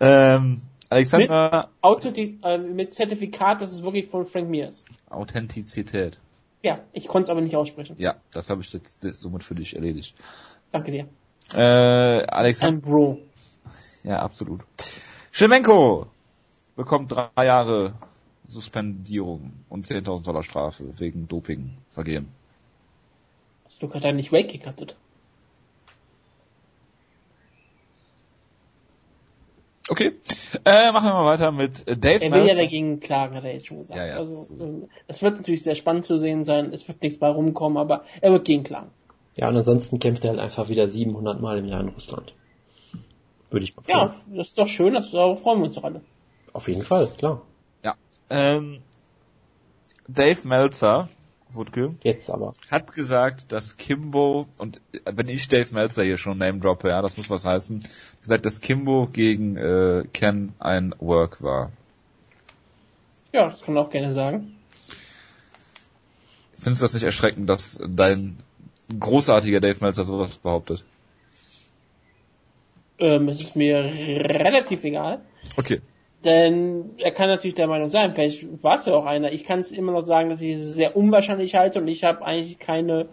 Ähm, Alexander, Auto die, äh, mit Zertifikat, dass es wirklich von Frank ist. Authentizität. Ja, ich konnte es aber nicht aussprechen. Ja, das habe ich jetzt somit für dich erledigt. Danke dir. Äh, Alexander, Bro. ja, absolut. Schemenko bekommt drei Jahre Suspendierung und 10.000 Dollar Strafe wegen Dopingvergehen. Hast du gerade nicht weggekattet? Okay, äh, machen wir mal weiter mit äh, Dave Er will ja Meltzer. dagegen klagen, hat er jetzt schon gesagt. Ja, ja, also, so. ähm, es wird natürlich sehr spannend zu sehen sein, es wird nichts bei rumkommen, aber er wird gegen klagen. Ja, und ansonsten kämpft er halt einfach wieder 700 Mal im Jahr in Russland. Würde ich mal Ja, das ist doch schön, das, darauf freuen wir uns doch alle. Auf jeden Fall, klar. Ja. Ähm, Dave Meltzer, Wutke, Jetzt aber. hat gesagt, dass Kimbo, und äh, wenn ich Dave Meltzer hier schon name droppe, ja, das muss was heißen, gesagt, dass Kimbo gegen äh, Ken ein Work war. Ja, das kann man auch gerne sagen. Findest du das nicht erschreckend, dass dein großartiger Dave Meltzer sowas behauptet? Ähm, es ist mir relativ egal. Okay. Denn er kann natürlich der Meinung sein, vielleicht war es ja auch einer. Ich kann es immer noch sagen, dass ich es sehr unwahrscheinlich halte und ich habe eigentlich keine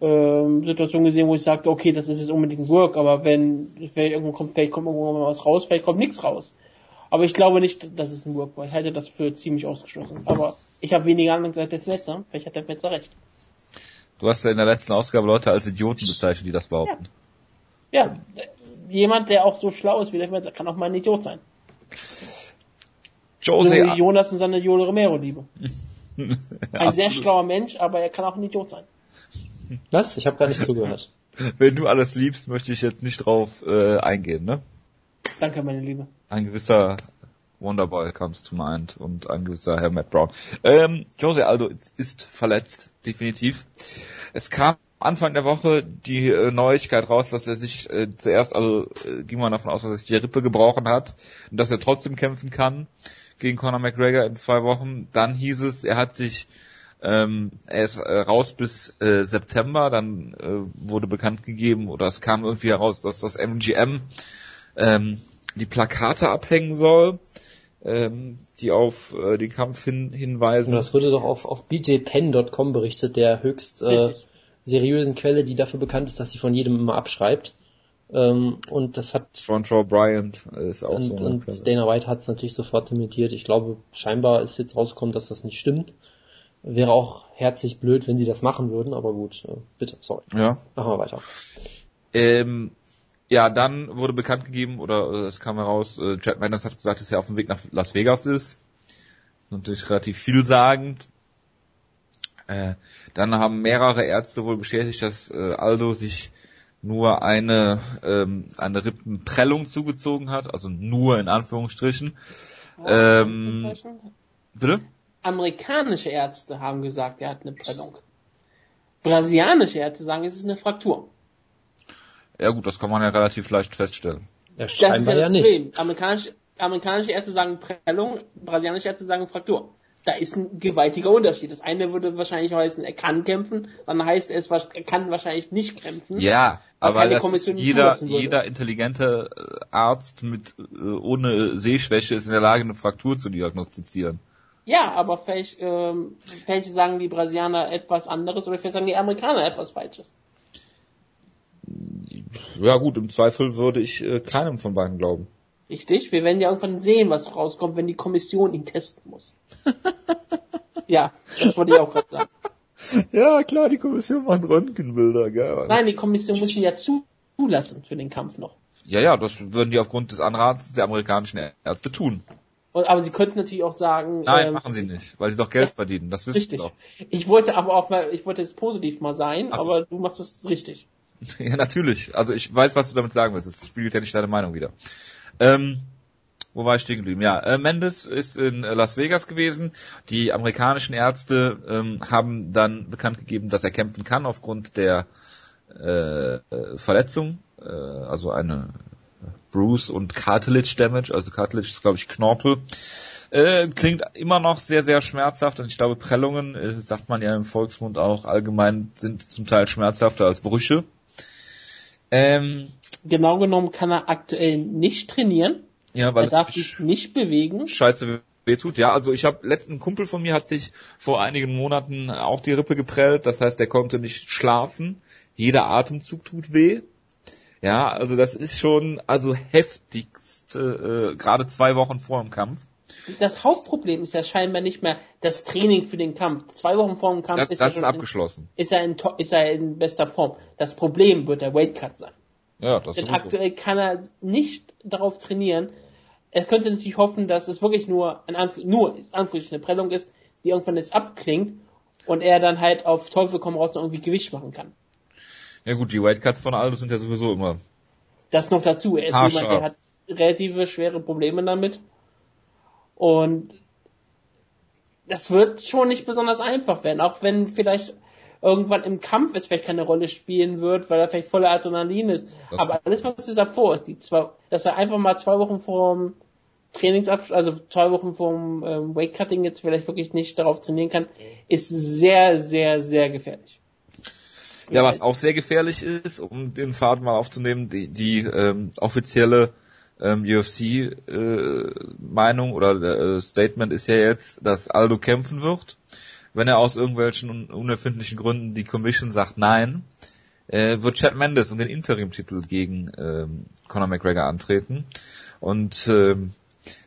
ähm, Situation gesehen, wo ich sagte, okay, das ist jetzt unbedingt Work, aber wenn vielleicht irgendwo kommt, vielleicht kommt irgendwo mal was raus, vielleicht kommt nichts raus. Aber ich glaube nicht, dass es ein Work war. Ich halte das für ziemlich ausgeschlossen. Aber ich habe weniger Ahnung als der Fletzer. Vielleicht hat der Fletzer recht. Du hast ja in der letzten Ausgabe Leute als Idioten bezeichnet, die das behaupten. Ja, jemand, der auch so schlau ist wie der Fletzer, kann auch mal ein Idiot sein. So Jose, wie Jonas und seine Jole Romero liebe. *laughs* Ein sehr schlauer Mensch, aber er kann auch ein Idiot sein. Was? Ich habe gar nicht zugehört. wenn du alles liebst, möchte ich jetzt nicht drauf äh, eingehen, ne? Danke, meine Liebe. Ein gewisser Wonderboy comes to mind und ein gewisser Herr Matt Brown. Ähm, Jose Aldo ist, ist verletzt, definitiv. Es kam Anfang der Woche die äh, Neuigkeit raus, dass er sich äh, zuerst, also äh, ging man davon aus, dass er sich die Rippe gebrochen hat und dass er trotzdem kämpfen kann gegen Conor McGregor in zwei Wochen. Dann hieß es, er hat sich ähm, er ist äh, raus bis äh, September, dann äh, wurde bekannt gegeben oder es kam irgendwie heraus, dass das MGM ähm, die Plakate abhängen soll, ähm, die auf äh, den Kampf hin, Und hinweisen. das wurde doch auf, auf bjpen.com berichtet, der höchst äh, Richtig. Seriösen Quelle, die dafür bekannt ist, dass sie von jedem immer abschreibt. Ähm, und das hat Sean Bryant äh, ist auch und, so. und Quelle. Dana White hat es natürlich sofort dementiert. Ich glaube, scheinbar ist jetzt rausgekommen, dass das nicht stimmt. Wäre auch herzlich blöd, wenn sie das machen würden, aber gut, äh, bitte, sorry. Ja. Machen wir weiter. Ähm, ja, dann wurde bekannt gegeben, oder äh, es kam heraus, äh, Chad Madness hat gesagt, dass er auf dem Weg nach Las Vegas ist. Natürlich relativ vielsagend. Äh, dann haben mehrere Ärzte wohl bestätigt, dass äh, Aldo sich nur eine, ähm, eine Rippenprellung zugezogen hat, also nur in Anführungsstrichen. Ähm, bitte? Amerikanische Ärzte haben gesagt, er hat eine Prellung. Brasilianische Ärzte sagen, es ist eine Fraktur. Ja gut, das kann man ja relativ leicht feststellen. Ja, Das ist ja das ja nicht. Problem. Amerikanische, amerikanische Ärzte sagen Prellung, brasilianische Ärzte sagen Fraktur. Da ist ein gewaltiger Unterschied. Das eine würde wahrscheinlich heißen, er kann kämpfen, dann heißt es, er kann wahrscheinlich nicht kämpfen. Ja, aber das ist Kommission jeder, jeder intelligente äh, Arzt mit äh, ohne Sehschwäche ist in der Lage, eine Fraktur zu diagnostizieren. Ja, aber vielleicht, ähm, vielleicht sagen die Brasilianer etwas anderes oder vielleicht sagen die Amerikaner etwas Falsches. Ja gut, im Zweifel würde ich äh, keinem von beiden glauben. Richtig? Wir werden ja irgendwann sehen, was rauskommt, wenn die Kommission ihn testen muss. *laughs* ja, das wollte ich auch gerade sagen. Ja, klar, die Kommission macht Röntgenbilder, gell? Nein, die Kommission muss ihn ja zu- zulassen für den Kampf noch. Ja, ja, das würden die aufgrund des Anratsens der amerikanischen Ärzte tun. Und, aber sie könnten natürlich auch sagen, Nein, ähm, machen sie nicht, weil sie doch Geld verdienen, das wissen richtig. sie doch. Ich wollte aber auch mal, ich wollte jetzt positiv mal sein, so. aber du machst es richtig. *laughs* Ja, natürlich. Also ich weiß, was du damit sagen willst. Das spiegelt ja nicht deine Meinung wieder. Ähm, wo war ich stehen geblieben? Ja, äh, Mendes ist in äh, Las Vegas gewesen. Die amerikanischen Ärzte ähm, haben dann bekannt gegeben, dass er kämpfen kann aufgrund der äh, äh, Verletzung, äh, also eine Bruce und Cartilage Damage, also Cartilage ist glaube ich Knorpel. Äh, klingt immer noch sehr, sehr schmerzhaft und ich glaube Prellungen, äh, sagt man ja im Volksmund auch allgemein, sind zum Teil schmerzhafter als Brüche. Ähm, Genau genommen kann er aktuell nicht trainieren. ja, weil er darf sich nicht bewegen. scheiße wehtut. Ja, also ich habe letzten Kumpel von mir hat sich vor einigen Monaten auch die Rippe geprellt. Das heißt, er konnte nicht schlafen. Jeder Atemzug tut weh. Ja, also das ist schon also heftigst, äh, gerade zwei Wochen vor dem Kampf. Das Hauptproblem ist ja scheinbar nicht mehr das Training für den Kampf. Zwei Wochen vor dem Kampf Das, ist, das er ist schon in, abgeschlossen. ist, er in, ist er in bester Form. Das Problem wird der Weightcut sein. Ja, das Denn aktuell kann er nicht darauf trainieren. Er könnte natürlich hoffen, dass es wirklich nur, in Anf nur Anführungsstrichen eine Prellung ist, die irgendwann jetzt abklingt und er dann halt auf Teufel komm raus noch irgendwie Gewicht machen kann. Ja gut, die White Cuts von Aldo sind ja sowieso immer. Das noch dazu. Er ist jemand, der hat relative schwere Probleme damit. Und das wird schon nicht besonders einfach werden, auch wenn vielleicht irgendwann im Kampf es vielleicht keine Rolle spielen wird, weil er vielleicht voller Adrenalin ist. Das- Aber alles, was ist davor ist, die zwei, dass er einfach mal zwei Wochen vorm Trainingsabschluss, also zwei Wochen vorm ähm, Weightcutting jetzt vielleicht wirklich nicht darauf trainieren kann, ist sehr, sehr, sehr gefährlich. Ja, was auch sehr gefährlich ist, um den Faden mal aufzunehmen, die, die ähm, offizielle ähm, UFC-Meinung oder äh, Statement ist ja jetzt, dass Aldo kämpfen wird. Wenn er aus irgendwelchen un unerfindlichen Gründen die Commission sagt nein, äh, wird Chad Mendes um den Interim-Titel gegen ähm, Conor McGregor antreten. Und ähm,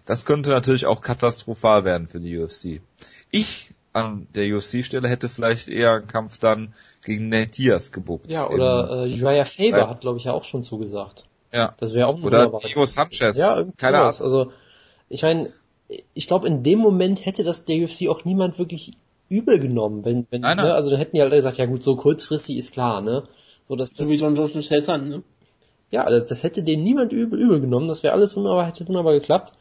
das könnte natürlich auch katastrophal werden für die UFC. Ich an der UFC-Stelle hätte vielleicht eher einen Kampf dann gegen Nate Diaz gebuckt. Ja, oder äh, Uriah Faber hat, glaube ich, ja auch schon zugesagt. ja. Das wäre auch eine Oder Diego Sanchez. Ja, keine. Ahnung. Also, ich meine, ich glaube, in dem Moment hätte das der UFC auch niemand wirklich übel genommen, wenn, wenn, Nein, nein. ne, also dann hätten die halt gesagt, ja gut, so kurzfristig ist klar, ne, so dass das, So wie John Joshua Chesson, ne? ja, das, das hätte denen niemand übel, übel genommen, das wäre alles wunderbar, hätte wunderbar geklappt.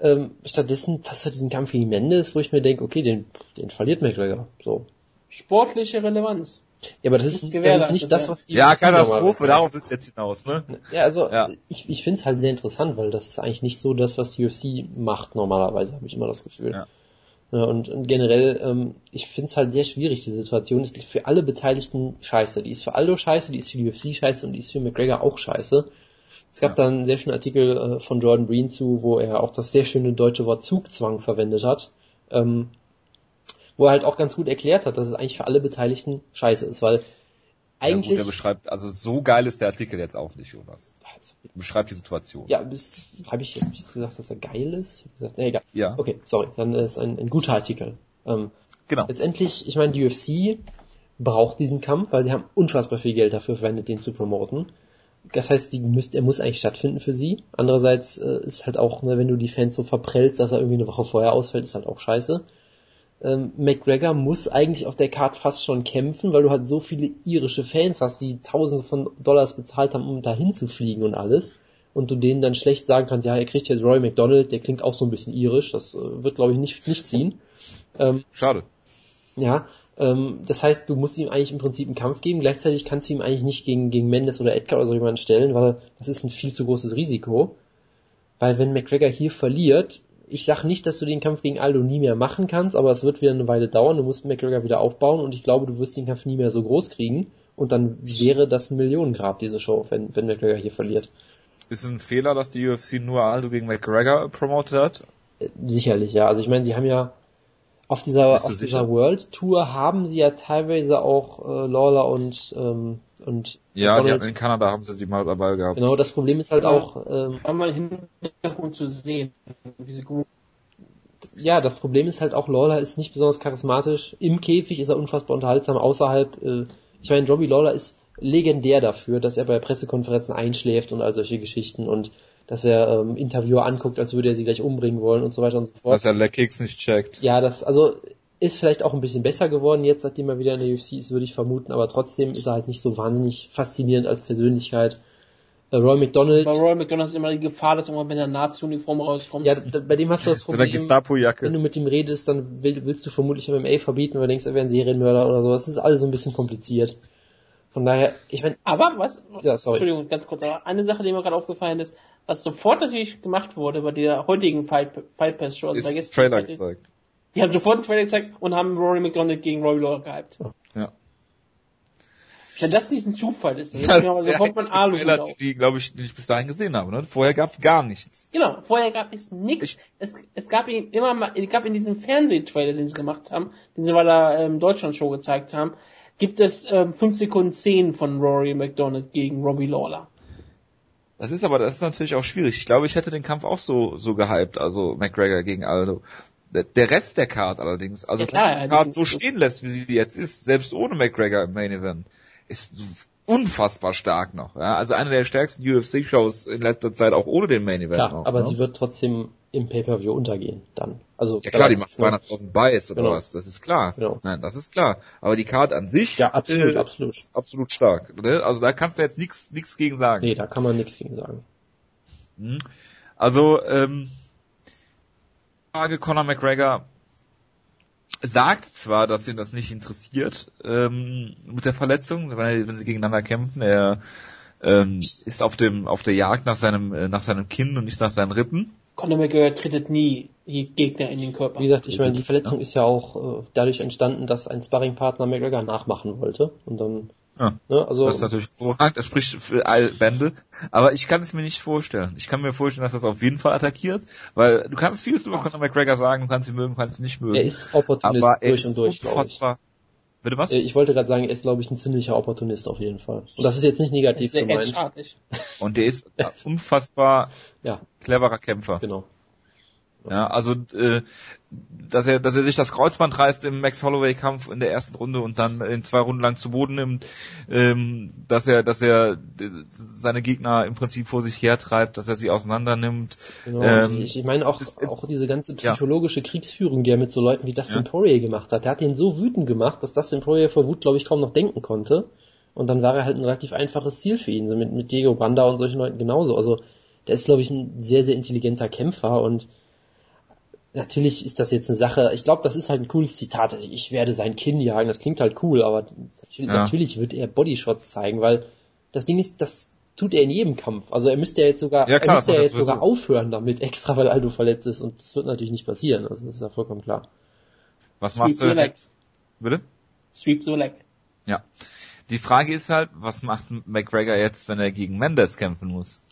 Ähm, stattdessen passt halt diesen Kampf gegen Mendes, wo ich mir denke, okay, den, den verliert McGregor, so. Sportliche Relevanz. Ja, aber das Nicht ist, das ist nicht das, was die Ja, UFC Katastrophe, darauf sitzt jetzt hinaus, ne? Ja, also Ja. ich, ich finde es halt sehr interessant, weil das ist eigentlich nicht so das, was die UFC macht normalerweise, habe ich immer das Gefühl. Ja. Ja, und, und generell, ähm, ich finde es halt sehr schwierig, die Situation ist für alle Beteiligten scheiße. Die ist für Aldo scheiße, die ist für die UFC scheiße und die ist für McGregor auch scheiße. Es gab Ja. da einen sehr schönen Artikel äh, von Jordan Breen zu, wo er auch das sehr schöne deutsche Wort Zugzwang verwendet hat. Ähm, wo er halt auch ganz gut erklärt hat, dass es eigentlich für alle Beteiligten scheiße ist, weil Ja, eigentlich gut, er beschreibt, also so geil ist der Artikel jetzt auch nicht, Jonas. Beschreibt die Situation. Ja, habe ich, hab ich jetzt gesagt, dass er geil ist? Ich hab gesagt, nee, egal. Ja, Okay, sorry, dann ist ein, ein guter Artikel. Ähm, genau. letztendlich, ich meine, die UFC braucht diesen Kampf, weil sie haben unfassbar viel Geld dafür verwendet, den zu promoten. Das heißt, sie müsst, er muss eigentlich stattfinden für sie. Andererseits äh, ist halt auch, ne, wenn du die Fans so verprellst, dass er irgendwie eine Woche vorher ausfällt, ist halt auch scheiße. Ähm, McGregor muss eigentlich auf der Card fast schon kämpfen, weil du halt so viele irische Fans hast, die Tausende von Dollars bezahlt haben, um dahin zu fliegen und alles. Und du denen dann schlecht sagen kannst, ja, er kriegt jetzt Roy McDonald, der klingt auch so ein bisschen irisch, das äh, wird, glaube ich, nicht, nicht ziehen. Ähm, Schade. Ja, ähm, das heißt, du musst ihm eigentlich im Prinzip einen Kampf geben, gleichzeitig kannst du ihm eigentlich nicht gegen, gegen Mendes oder Edgar oder so jemanden stellen, weil das ist ein viel zu großes Risiko. Weil wenn McGregor hier verliert, ich sag nicht, dass du den Kampf gegen Aldo nie mehr machen kannst, aber es wird wieder eine Weile dauern, du musst McGregor wieder aufbauen und ich glaube, du wirst den Kampf nie mehr so groß kriegen und dann wäre das ein Millionengrab, diese Show, wenn, wenn McGregor hier verliert. Ist es ein Fehler, dass die UFC nur Aldo gegen McGregor promotet hat? Äh, sicherlich, ja. Also ich meine, sie haben ja auf dieser, auf dieser World Tour haben sie ja teilweise auch äh, Lawler und ähm, und ja, die in Kanada haben sie die mal dabei gehabt. Genau, das Problem ist halt ja, auch ähm, einmal Hintergrund zu sehen, wie sie gut ja, das Problem ist halt auch, Lawler ist nicht besonders charismatisch. Im Käfig ist er unfassbar unterhaltsam, außerhalb, äh, ich meine, Robbie Lawler ist legendär dafür, dass er bei Pressekonferenzen einschläft und all solche Geschichten und dass er ähm, Interviewer anguckt, als würde er sie gleich umbringen wollen und so weiter und so fort. Dass er Leckkicks nicht checkt. Ja, das, also ist vielleicht auch ein bisschen besser geworden jetzt, seitdem er wieder in der UFC ist, würde ich vermuten, aber trotzdem ist er halt nicht so wahnsinnig faszinierend als Persönlichkeit. Äh, Roy McDonald. Bei Roy McDonald ist immer die Gefahr, dass irgendwann mit der Nazi-Uniform rauskommt. Ja, da, bei dem hast du das Problem. Gestapo-Jacke. Wenn du mit ihm redest, dann will, willst du vermutlich MMA verbieten, weil du denkst, er wäre ein Serienmörder oder so. Das ist alles so ein bisschen kompliziert. Von daher, ich meine. Aber was? Ja, sorry. Entschuldigung, ganz kurz. Aber eine Sache, die mir gerade aufgefallen ist, was sofort natürlich gemacht wurde bei der heutigen Fight, Fight Pass Show. Also ist Trailer heute, gezeigt. Die haben sofort einen Trailer gezeigt und haben Rory McDonald gegen Roy Lawler gehypt. Ja. Wenn das nicht ein Zufall ist, dann das ist sofort mein Alu Trailer, die, glaube ich, nicht bis dahin gesehen haben. Ne? Vorher gab es gar nichts. Genau, vorher gab es nichts. Es, es gab ihn immer mal, es gab in diesem Fernsehtrailer, den sie gemacht haben, den sie bei der ähm, Deutschland-Show gezeigt haben, gibt es ähm, 5 Sekunden Szenen von Rory McDonald gegen Robbie Lawler. Das ist aber, das ist natürlich auch schwierig. Ich glaube, ich hätte den Kampf auch so, so gehypt, also McGregor gegen Aldo. Der Rest der Card allerdings, also ja, klar, die Card so stehen lässt, wie sie jetzt ist, selbst ohne McGregor im Main Event, ist unfassbar stark noch. Ja? Also eine der stärksten UFC-Shows in letzter Zeit, auch ohne den Main Event. Klar, noch, aber ne? sie wird trotzdem im Pay-Per-View untergehen, dann. Also, ja klar, die macht 200.000 Buys oder genau. was, das ist klar. Genau. Nein, das ist klar. Aber die Card an sich ja, absolut, äh, absolut. ist absolut stark. Ne? Also da kannst du jetzt nichts nichts gegen sagen. Nee, da kann man nichts gegen sagen. Hm. Also, ähm, Frage Conor McGregor sagt zwar, dass ihn das nicht interessiert ähm, mit der Verletzung, weil, wenn sie gegeneinander kämpfen, er ähm, ist auf dem auf der Jagd nach seinem äh, nach seinem Kinn und nicht nach seinen Rippen. Conor McGregor trittet nie die Gegner in den Körper. Wie gesagt, ich meine, die Verletzung ja. ist ja auch äh, dadurch entstanden, dass ein Sparringpartner McGregor nachmachen wollte und dann ja, ne, also das ist natürlich hervorragend, das spricht für all Bände, aber ich kann es mir nicht vorstellen. Ich kann mir vorstellen, dass das auf jeden Fall attackiert, weil du kannst vieles über Conor McGregor sagen, du kannst ihn mögen, du kannst ihn nicht mögen. Er ist Opportunist aber durch und durch, unfassbar. Bitte was? Äh, ich wollte gerade sagen, er ist, glaube ich, ein ziemlicher Opportunist auf jeden Fall. Und das ist jetzt nicht negativ gemeint. Und der ist *laughs* unfassbar ja. cleverer Kämpfer. Genau. Ja, also äh, dass er, dass er sich das Kreuzband reißt im Max Holloway Kampf in der ersten Runde und dann in zwei Runden lang zu Boden nimmt, ähm, dass er, dass er seine Gegner im Prinzip vor sich hertreibt, dass er sie auseinander nimmt. Genau, ähm, ich, ich meine auch, das, auch diese ganze psychologische ja. Kriegsführung, die er mit so Leuten wie Dustin ja. Poirier gemacht hat. Der hat ihn so wütend gemacht, dass Dustin Poirier vor Wut, glaube ich, kaum noch denken konnte. Und dann war er halt ein relativ einfaches Ziel für ihn, so mit, mit Diego Banda und solchen Leuten genauso. Also der ist, glaube ich, ein sehr, sehr intelligenter Kämpfer und natürlich ist das jetzt eine Sache, ich glaube, das ist halt ein cooles Zitat. Ich werde sein Kinn jagen, das klingt halt cool, aber natürlich, ja. natürlich wird er Bodyshots zeigen, weil das Ding ist, das tut er in jedem Kampf. Also er müsste ja jetzt sogar, ja, klar, er müsste ja jetzt sogar aufhören damit, *laughs* extra weil Aldo verletzt ist und das wird natürlich nicht passieren. Also das ist ja vollkommen klar. Was machst Sweep du jetzt? Bitte? Sweep so leg. Ja. Die Frage ist halt, was macht McGregor jetzt, wenn er gegen Mendes kämpfen muss?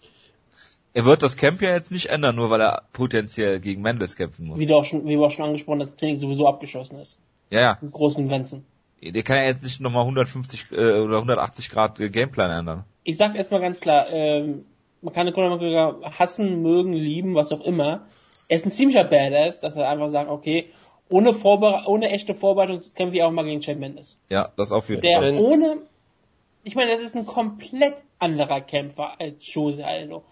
Er wird das Camp ja jetzt nicht ändern, nur weil er potenziell gegen Mendes kämpfen muss. Wie, du auch schon, wie wir auch schon angesprochen dass das Training sowieso abgeschossen ist. Ja, ja. Mit großen Grenzen. Der kann ja jetzt nicht nochmal 150 äh, oder 180 Grad äh, Gameplan ändern. Ich sag erstmal ganz klar, ähm, man kann Conor McGregor hassen, mögen, lieben, was auch immer. Er ist ein ziemlicher Badass, dass er einfach sagt, okay, ohne, Vorbere ohne echte Vorbereitung kämpfe ich auch mal gegen Chad Mendes. Ja, das auf jeden Fall. Der ohne, ich meine, das ist ein komplett anderer Kämpfer als Jose Aldo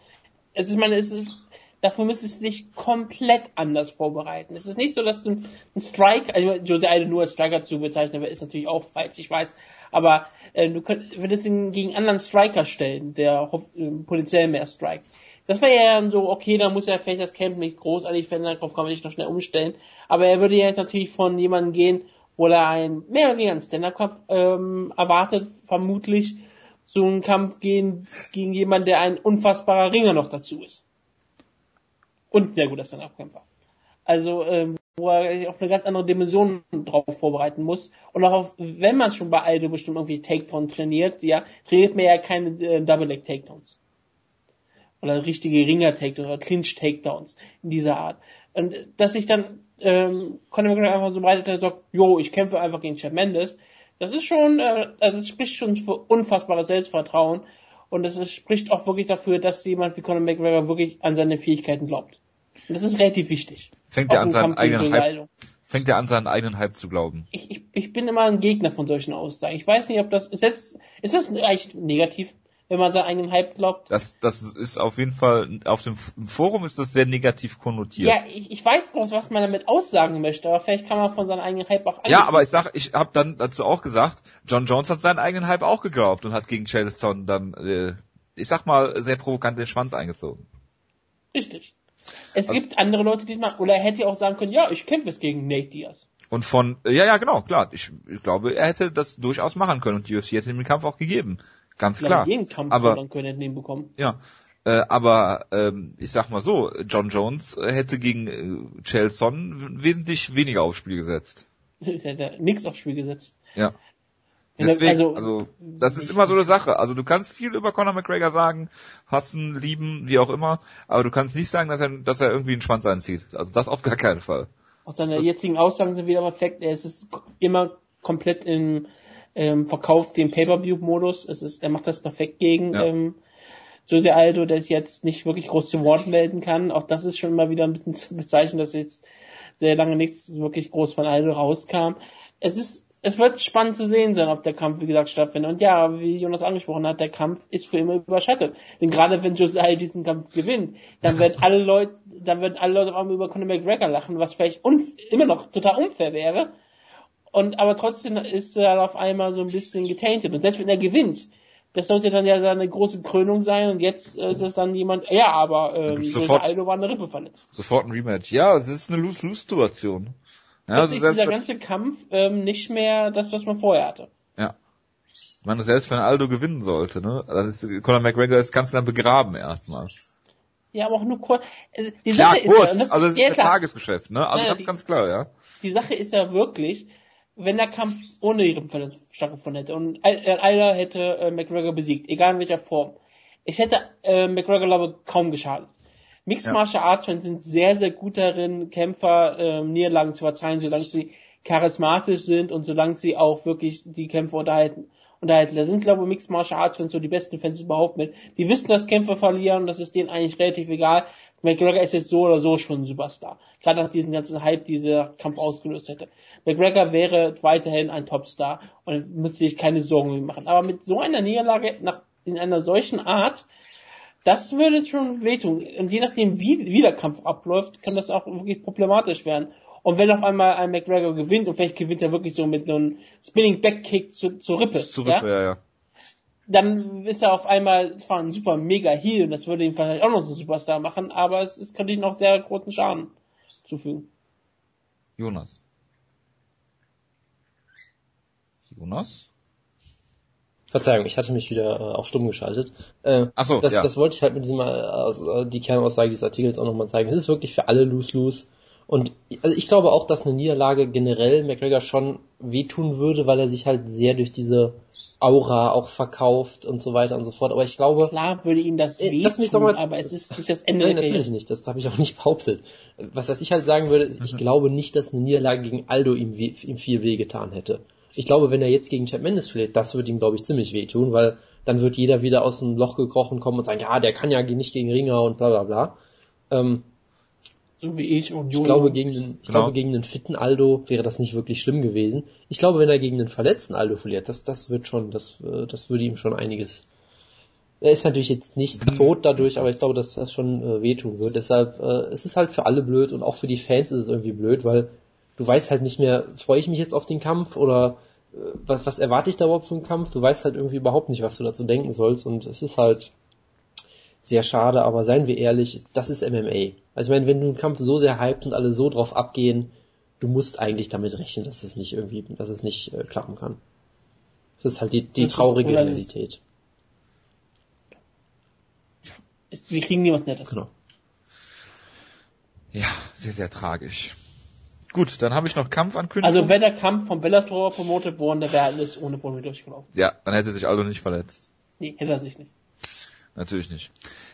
es ist, meine, es ist, dafür müsstest du dich komplett anders vorbereiten. Es ist nicht so, dass du einen Strike, also Jose Aldo nur als Striker zu bezeichnen, ist natürlich auch falsch, ich weiß, aber äh, du könnt, würdest ihn gegen anderen Striker stellen, der äh, potenziell mehr strikt. Das wäre ja dann so, okay, da muss er vielleicht das Camp nicht großartig verändern, darauf kann man sich noch schnell umstellen. Aber er würde ja jetzt natürlich von jemandem gehen, wo er ein mehr oder weniger einen Stand-Up-Kampf ähm, erwartet, vermutlich so einen Kampf gehen gegen jemanden, der ein unfassbarer Ringer noch dazu ist. Und sehr guter Stand-Up-Kämpfer. Also, ähm, wo er sich auf eine ganz andere Dimension drauf vorbereiten muss. Und auch auf, wenn man schon bei Aldo bestimmt irgendwie Takedown trainiert, ja, trainiert man ja keine äh, Double-Leg-Takedowns oder richtige Ringer-Takedowns oder Clinch-Takedowns in dieser Art. Und dass sich dann ähm, Conor McGregor einfach so breitet und sagt, jo, ich kämpfe einfach gegen Chad Mendes, das ist schon, äh, also das spricht schon für unfassbares Selbstvertrauen und das spricht auch wirklich dafür, dass jemand wie Conor McGregor wirklich an seine Fähigkeiten glaubt. Und das ist relativ wichtig. Fängt er an seinen eigenen Hype, fängt er an seinen eigenen Hype zu glauben. Ich, ich, ich bin immer ein Gegner von solchen Aussagen. Ich weiß nicht, ob das selbst ist das eigentlich negativ? Wenn man seinen eigenen Hype glaubt. Das, das ist auf jeden Fall, auf dem Forum ist das sehr negativ konnotiert. Ja, ich, ich weiß groß, was man damit aussagen möchte, aber vielleicht kann man von seinem eigenen Hype auch Ja, aber ich sag, ich habe dann dazu auch gesagt, John Jones hat seinen eigenen Hype auch geglaubt und hat gegen Chelton dann, äh, ich sag mal, sehr provokant den Schwanz eingezogen. Richtig. Es also, gibt andere Leute, die es machen. Oder er hätte auch sagen können, ja, ich kämpfe es gegen Nate Diaz. Und von, ja, ja, genau, klar. Ich, ich glaube, er hätte das durchaus machen können und die UFC hätte ihm den Kampf auch gegeben. Ganz klar. Jeden Kampf aber, ihn bekommen. Ja. Äh, aber ähm, ich sag mal so, John Jones hätte gegen äh, Chelson wesentlich weniger aufs Spiel gesetzt. *laughs* Hätte nix aufs Spiel gesetzt. Ja. Deswegen, also, also das ist immer so eine Sache. Also du kannst viel über Conor McGregor sagen, hassen, lieben, wie auch immer, aber du kannst nicht sagen, dass er, dass er irgendwie einen Schwanz einzieht. Also das auf gar keinen Fall. Aus seiner das, jetzigen Aussagen sind wieder perfekt. Er ist immer komplett im ähm, verkauft den Pay-Per-View-Modus. Es ist, er macht das perfekt gegen ja. ähm, Jose Aldo, der sich jetzt nicht wirklich groß zu Wort melden kann. Auch das ist schon mal wieder ein bisschen *laughs* zu bezeichnen, dass jetzt sehr lange nichts wirklich groß von Aldo rauskam. Es ist, es wird spannend zu sehen sein, ob der Kampf, wie gesagt, stattfindet. Und ja, wie Jonas angesprochen hat, der Kampf ist für immer überschattet. Denn gerade wenn Jose Aldo diesen Kampf gewinnt, dann werden alle Leute, dann werden alle Leute einmal über Conor McGregor lachen, was vielleicht immer noch total unfair wäre. Und aber trotzdem ist er auf einmal so ein bisschen getainted. Und selbst wenn er gewinnt, das sollte dann ja seine große Krönung sein und jetzt ist es dann jemand, ja, aber ähm, sofort, Aldo war eine Rippe verletzt. Sofort ein Rematch. Ja, es ist eine Lose-Lose-Situation. Ja, also ist dieser ganze Kampf ähm, nicht mehr das, was man vorher hatte. Ja. Ich meine, selbst wenn Aldo gewinnen sollte, ne, dann ist Conor McGregor das Ganze dann begraben erstmal. Ja, aber auch nur kurz. Also die Sache ja, kurz. ist ja, also es ist ein Tagesgeschäft, ne? Also ja, ganz, die, ganz klar, ja. Die Sache ist ja wirklich, wenn der Kampf ohne ihre Verletzung stattgefunden hätte und einer hätte äh, McGregor besiegt, egal in welcher Form, ich hätte äh, McGregor, glaube kaum geschadet. Mixed ja. Martial Arts Fans sind sehr, sehr gut darin, Kämpfer äh, Niederlagen zu verzeihen, solange sie charismatisch sind und solange sie auch wirklich die Kämpfer unterhalten. unterhalten. Da sind, glaube ich, Mixed Martial Arts Fans so die besten Fans überhaupt mit. Die wissen, dass Kämpfer verlieren, das ist denen eigentlich relativ egal. McGregor ist jetzt so oder so schon ein Superstar. Gerade nach diesem ganzen Hype, dieser Kampf ausgelöst hätte. McGregor wäre weiterhin ein Topstar und müsste sich keine Sorgen machen. Aber mit so einer Niederlage nach, in einer solchen Art, das würde schon wehtun. Und je nachdem, wie, wie der Kampf abläuft, kann das auch wirklich problematisch werden. Und wenn auf einmal ein McGregor gewinnt, und vielleicht gewinnt er wirklich so mit einem Spinning Backkick zu, zur Rippe. Zur Rippe, ja, ja. ja. Dann ist er auf einmal zwar ein super mega Heal und das würde ihn vielleicht auch noch zum Superstar machen, aber es, es könnte ihm noch sehr großen Schaden zufügen. Jonas. Jonas? Verzeihung, ich hatte mich wieder äh, auf stumm geschaltet. Äh, Ach so, das, ja. das wollte ich halt mit diesem, äh, die Kernaussage dieses Artikels auch nochmal zeigen. Es ist wirklich für alle lose-lose. Und also ich glaube auch, dass eine Niederlage generell McGregor schon wehtun würde, weil er sich halt sehr durch diese Aura auch verkauft und so weiter und so fort. Aber ich glaube. Klar würde ihm das wehtun, lass mich doch mal, aber es ist nicht das Ende. Nein, natürlich nicht. Das habe ich auch nicht behauptet. Was, was ich halt sagen würde, ist, ich glaube nicht, dass eine Niederlage gegen Aldo ihm, ihm viel weh getan hätte. Ich glaube, wenn er jetzt gegen Chad Mendes verliert, das wird ihm, glaube ich, ziemlich wehtun, weil dann wird jeder wieder aus dem Loch gekrochen kommen und sagen, ja, der kann ja nicht gegen Ringer und bla bla bla. Ähm, so wie ich und Jojo. Ich glaube, gegen den, ich genau. glaube, gegen den fitten Aldo wäre das nicht wirklich schlimm gewesen. Ich glaube, wenn er gegen den verletzten Aldo verliert, das, das wird schon, das, äh, das würde ihm schon einiges Er ist natürlich jetzt nicht Mhm. tot dadurch, aber ich glaube, dass das schon äh, wehtun wird. Deshalb, äh, es ist halt für alle blöd und auch für die Fans ist es irgendwie blöd, weil du weißt halt nicht mehr, freue ich mich jetzt auf den Kampf oder äh, was, was erwarte ich da überhaupt für einen Kampf? Du weißt halt irgendwie überhaupt nicht, was du dazu denken sollst und es ist halt sehr schade, aber seien wir ehrlich, das ist MMA. Also ich meine, wenn du einen Kampf so sehr hyped und alle so drauf abgehen, du musst eigentlich damit rechnen, dass es nicht irgendwie, dass es nicht äh, klappen kann. Das ist halt die, die Das traurige Realität. Ist, wir kriegen nie was Nettes. Genau. Ja, sehr, sehr tragisch. Gut, dann habe ich noch Kampfankündigung. Also wäre der Kampf von Bellator promotet worden, der wäre alles ohne Probleme durchgelaufen. ja, dann hätte sich Aldo nicht verletzt. Nee, hätte er sich nicht. Natürlich nicht.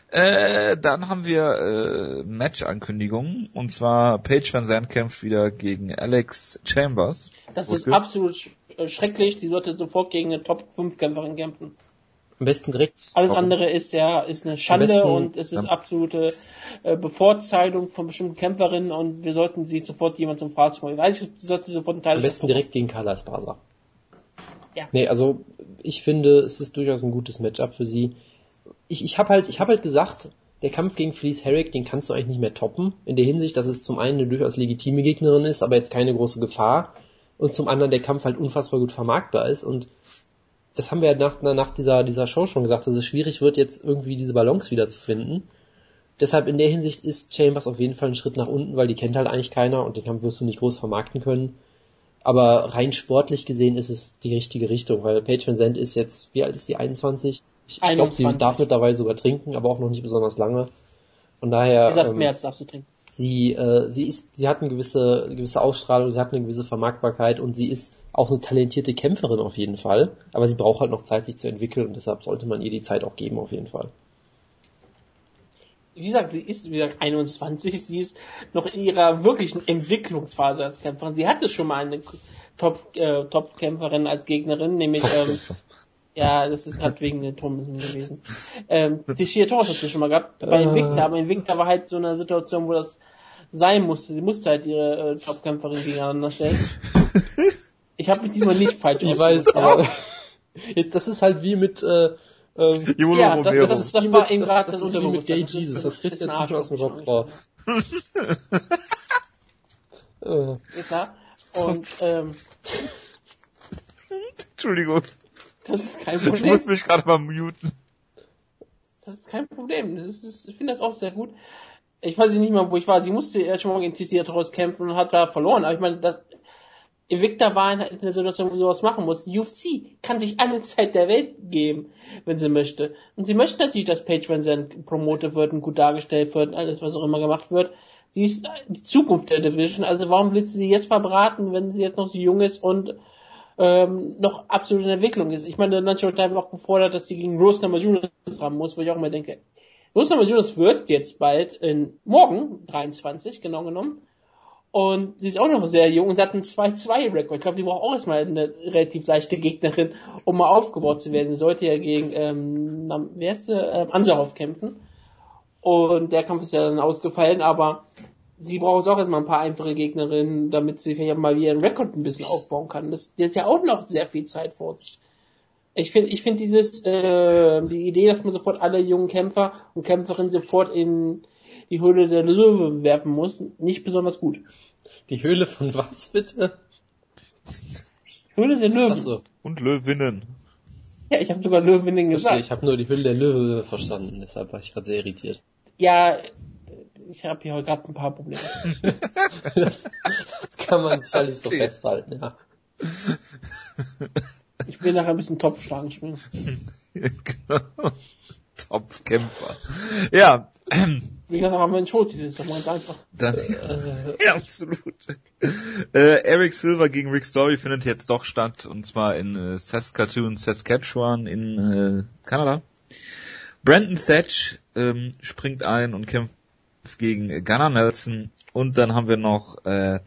Äh, dann haben wir äh, Match-Ankündigungen. Und zwar Paige Van Zandt kämpft wieder gegen Alex Chambers. Das ist absolut sch äh, schrecklich. Die sollte sofort gegen eine Top-5-Kämpferin kämpfen. Am besten direkt. Alles Warum? andere ist ja ist eine Schande besten- und es ist Ja. absolute äh, Bevorteilung von bestimmten Kämpferinnen und wir sollten sie sofort jemand zum Fraß holen. Ich weiß, sie sollte sofort einen Teil Am besten direkt gegen Carla Esparza. Ja. Nee, also ich finde, es ist durchaus ein gutes Matchup für sie. Ich, ich habe halt, ich habe halt gesagt, der Kampf gegen Felice Herrick, den kannst du eigentlich nicht mehr toppen. In der Hinsicht, dass es zum einen eine durchaus legitime Gegnerin ist, aber jetzt keine große Gefahr. Und zum anderen der Kampf halt unfassbar gut vermarktbar ist. Und das haben wir ja nach, nach dieser, dieser Show schon gesagt, dass es schwierig wird, jetzt irgendwie diese Balance wieder zu finden. Deshalb in der Hinsicht ist Chambers auf jeden Fall ein Schritt nach unten, weil die kennt halt eigentlich keiner und den Kampf wirst du nicht groß vermarkten können. Aber rein sportlich gesehen ist es die richtige Richtung, weil Paige Van Zandt ist jetzt, wie alt ist die, 21? Ich glaube, sie 21. darf mittlerweile sogar trinken, aber auch noch nicht besonders lange. Von daher, Wie ähm, mehr als darfst du trinken. sie, äh, sie ist, sie hat eine gewisse, eine gewisse Ausstrahlung, sie hat eine gewisse Vermarktbarkeit und sie ist auch eine talentierte Kämpferin auf jeden Fall. Aber sie braucht halt noch Zeit, sich zu entwickeln und deshalb sollte man ihr die Zeit auch geben auf jeden Fall. Wie gesagt, sie ist wie gesagt 21, sie ist noch in ihrer wirklichen Entwicklungsphase als Kämpferin. Sie hatte schon mal eine Top, äh, Top-Kämpferin als Gegnerin, nämlich ähm, Ja, das ist gerade wegen den Turmen gewesen. *laughs* Ähm, die hat sie schon mal gehabt bei Invicta, aber Invicta war halt so eine Situation, wo das sein musste. Sie musste halt ihre äh, Topkämpferin gegeneinander stellen. *laughs* Ich habe mich diesmal nicht falsch Ich weiß, aber *laughs* das ist halt wie mit, äh, ähm, Jolo Ja, das, Romero. das ist das wie war mit, eben das, gerade das das ist wie mit Gay. Jesus, das kriegst du jetzt nicht aus dem Kopf raus. Äh, Ist klar. Und ähm, Entschuldigung, das ist kein ich Problem. muss mich gerade mal muten. Das ist kein Problem. Das ist, ich finde das auch sehr gut. Ich weiß nicht mal, wo ich war. Sie musste ja schon mal gegen TC Torres kämpfen und hat da verloren. Aber ich meine, das Invicta war in einer Situation, wo sie sowas machen muss. Die UFC kann sich alle Zeit der Welt geben, wenn sie möchte. Und sie möchte natürlich, dass Paige Van Zandt promotet wird und gut dargestellt wird, alles, was auch immer gemacht wird. Sie ist die Zukunft der Division. Also warum willst du sie jetzt verbraten, wenn sie jetzt noch so jung ist und ähm, noch absolut in Entwicklung ist. Ich meine, National Time auch gefordert, dass sie gegen Rose Namajunas haben muss, wo ich auch immer denke, Rose Namajunas wird jetzt bald in morgen, 23 genau genommen, und sie ist auch noch sehr jung und hat einen 2-2-Rekord. Ich glaube, die braucht auch erstmal eine relativ leichte Gegnerin, um mal aufgebaut zu werden. Sie sollte ja gegen, ähm, wer ist sie? Ähm, Ansarov kämpfen. Und der Kampf ist ja dann ausgefallen, aber sie braucht auch erstmal ein paar einfache Gegnerinnen, damit sie vielleicht auch mal wieder ihren Rekord ein bisschen aufbauen kann. Das, die hat ja auch noch sehr viel Zeit vor sich. Ich finde, ich finde dieses, äh, die Idee, dass man sofort alle jungen Kämpfer und Kämpferinnen sofort in die Höhle der Löwe werfen muss, nicht besonders gut. die Höhle von was bitte? Höhle der Löwen. Achso, Und Löwinnen. Ja, ich habe sogar Löwinnen gesagt. ich habe nur die Höhle der Löwe verstanden, deshalb war ich gerade sehr irritiert. Ja, ich habe hier heute gerade ein paar Probleme. *laughs* Das kann man sicherlich so Okay. festhalten, ja. Ich will nachher ein bisschen Topfschlagen spielen. *laughs* genau. Topfkämpfer. Ja, *clears throat* Wie gesagt, haben wir einen Showtitel, ist doch mal ganz einfach. dann, ja, absolut. Äh, Eric Silver gegen Rick Story findet jetzt doch statt, und zwar in äh, Saskatoon, Saskatchewan in äh, Kanada. Brandon Thatch ähm, springt ein und kämpft gegen Gunnar Nelson. Und dann haben wir noch äh,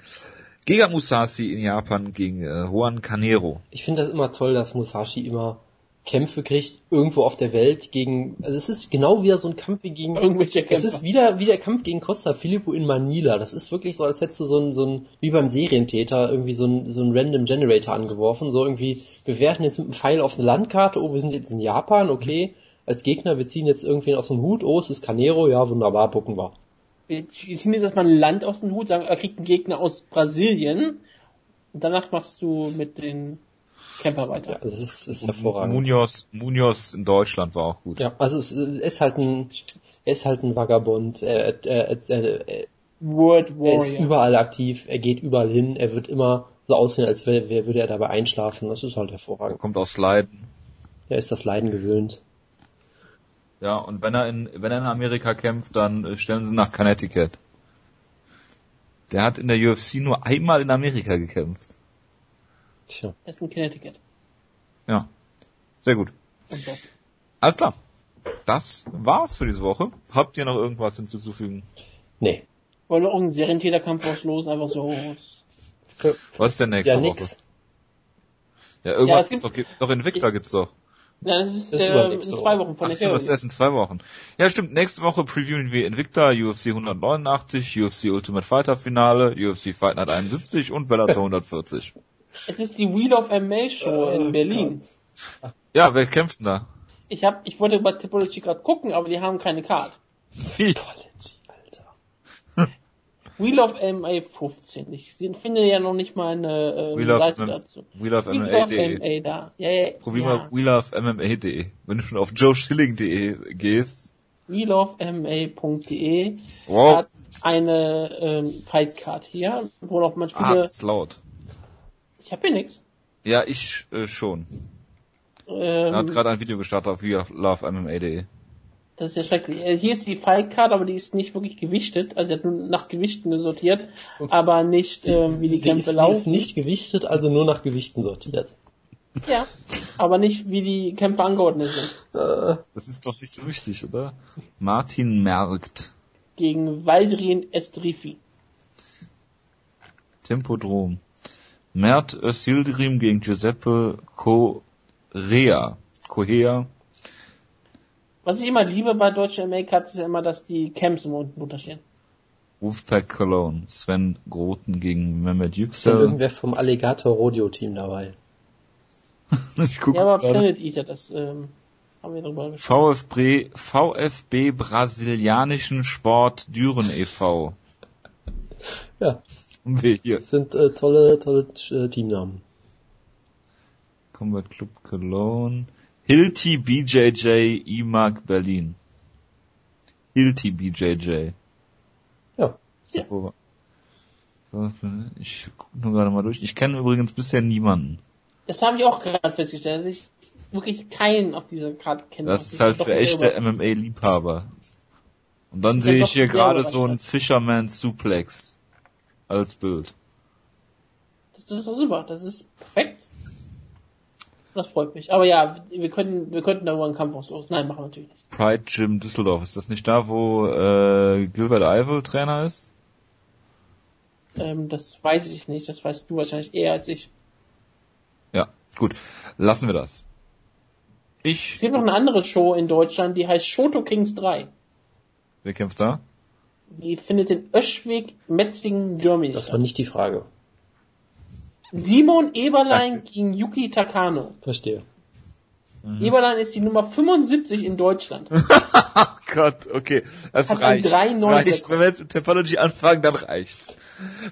Giga Musashi in Japan gegen äh, Juan Canero. Ich finde das immer toll, dass Musashi immer Kämpfe kriegt, irgendwo auf der Welt gegen, also es ist genau wieder so ein Kampf wie gegen, Irgendwelche es ist wieder, wie der Kampf gegen Costa Filippo in Manila. Das ist wirklich so, als hättest du so ein, so ein, wie beim Serientäter, irgendwie so ein, so ein Random Generator angeworfen, so irgendwie, wir werfen jetzt mit einem Pfeil auf eine Landkarte, oh, wir sind jetzt in Japan, okay, als Gegner, wir ziehen jetzt irgendwen aus dem Hut, oh, es ist Canero, ja, wunderbar, gucken wir. Wir ziehen jetzt erstmal ein Land aus dem Hut, sagen, er kriegt einen Gegner aus Brasilien und danach machst du mit den Camper Ja, weiter. das ist, ist hervorragend. Munoz, Munoz in Deutschland war auch gut. Ja, also es er ist halt ein, er ist halt ein Vagabond, er, er, er, er, Word er ist Warrior. überall aktiv, er geht überall hin, er wird immer so aussehen, als wär, wär, würde er dabei einschlafen, das ist halt Er hervorragend. kommt aus Leiden. Er ist das Leiden gewöhnt. Ja, und wenn er in, wenn er in Amerika kämpft, dann äh, stellen sie nach Connecticut. Der hat in der UFC nur einmal in Amerika gekämpft. Tja. Er ist in Connecticut. Ja. Sehr gut. So. Alles klar. Das war's für diese Woche. Habt ihr noch irgendwas hinzuzufügen? Nee. Wollen wir irgendeinen Serientäterkampf auslosen, einfach so. Was ist denn nächste Ja, Woche? nix. Ja, irgendwas Ja, es gibt's doch, gibt- doch Invicta gibt's doch. Ja, das ist, Das ist äh, in zwei Woche. Wochen von Ach, der stimmt, das ist erst in zwei Wochen. Ja, stimmt. Nächste Woche previewen wir Invicta, UFC 189, UFC Ultimate Fighter Finale, UFC Fight Night 71 und Bellator 140. Es ist die Wheel of MA Show in Berlin. Ja, wer kämpft denn da? Ich hab, ich wollte bei Tipology gerade gucken, aber die haben keine Card. Wie? Wheel of MA 15. Ich finde ja noch nicht mal eine ähm, Wheel of Seite dazu. Wheel of Wheel of MMA.de. MA da. Ja, ja, Probier ja. mal Wheel of MMA.de. Wenn du schon auf joeschilling.de gehst. wheelofma.de Wow. hat eine ähm, Fightcard hier, wo noch man Ah, viele. das ist laut. ich habe hier nichts. Ja, ich äh, schon. Er hat Ähm, gerade ein Video gestartet auf Wheel of Love MMA.de. das ist ja schrecklich. Äh, Hier ist die Fightcard, aber die ist nicht wirklich gewichtet. Also sie hat nur nach Gewichten sortiert, aber nicht ähm, wie die sie Kämpfe ist, sie ist laufen. nicht gewichtet, also nur nach Gewichten sortiert. Ja, aber nicht wie die Kämpfe angeordnet sind. Äh, Das ist doch nicht so wichtig, oder? Martin Merkt. Gegen Valdrin Estrifi. Tempodrom. Mert Özildirim gegen Giuseppe Correa. Correa. Was ich immer liebe bei deutschen MA-Cards ist ja immer, dass die Camps im unten unterstehen. Wolfpack Cologne. Sven Groten gegen Mehmet ist Yüksel. irgendwer vom Alligator Rodeo Team dabei. *laughs* Ich gucke Ja, aber gerade. Planet Eater, das ähm, haben wir drüber gesprochen. VfB, VfB Brasilianischen Sport Düren e.V. Ja, Haben wir hier. das sind äh, tolle, tolle äh, Teamnamen. Combat Club Cologne. Hilti BJJ IMAG Berlin. Hilti BJJ. Ja. Davor- Ich gucke nur gerade mal durch. Ich kenne übrigens bisher niemanden. Das habe ich auch gerade festgestellt, dass ich wirklich keinen auf dieser Karte kenne. Das ist halt für echte. MMA-Liebhaber. Und dann sehe ich hier gerade so ein Fisherman Suplex als Bild. Das ist doch super, das ist perfekt. Das freut mich. Aber ja, wir können, wir könnten darüber einen Kampf auslosen. Nein, machen wir natürlich nicht. Pride Gym Düsseldorf. Ist das nicht da, wo äh, Gilbert Eivel Trainer ist? Ähm, das weiß ich nicht, das weißt du wahrscheinlich eher als ich. Ja, gut. Lassen wir das. Es Ich. gibt noch eine andere Show in Deutschland, die heißt Shoto Kings 3. Wer kämpft da? Die findet in Öschwig, Metzingen, Germany Das war nicht die Frage. Simon Eberlein gegen Yuki Takano. Verstehe. Mhm. Eberlein ist die Nummer 75 in Deutschland. *laughs* Oh Gott, okay. Das Hat reicht. 3,9 das reicht. Wenn wir jetzt mit Topology anfangen, dann reicht's.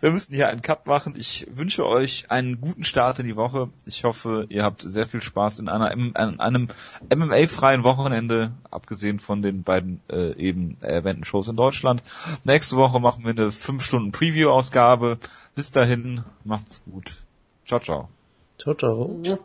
Wir müssen hier einen Cut machen. Ich wünsche euch einen guten Start in die Woche. Ich hoffe, ihr habt sehr viel Spaß in einer an einem MMA-freien Wochenende, abgesehen von den beiden äh, eben erwähnten Shows in Deutschland. Nächste Woche machen wir eine 5 Stunden Preview-Ausgabe. Bis dahin, macht's gut. Ciao, ciao. Ciao, ciao. Ja.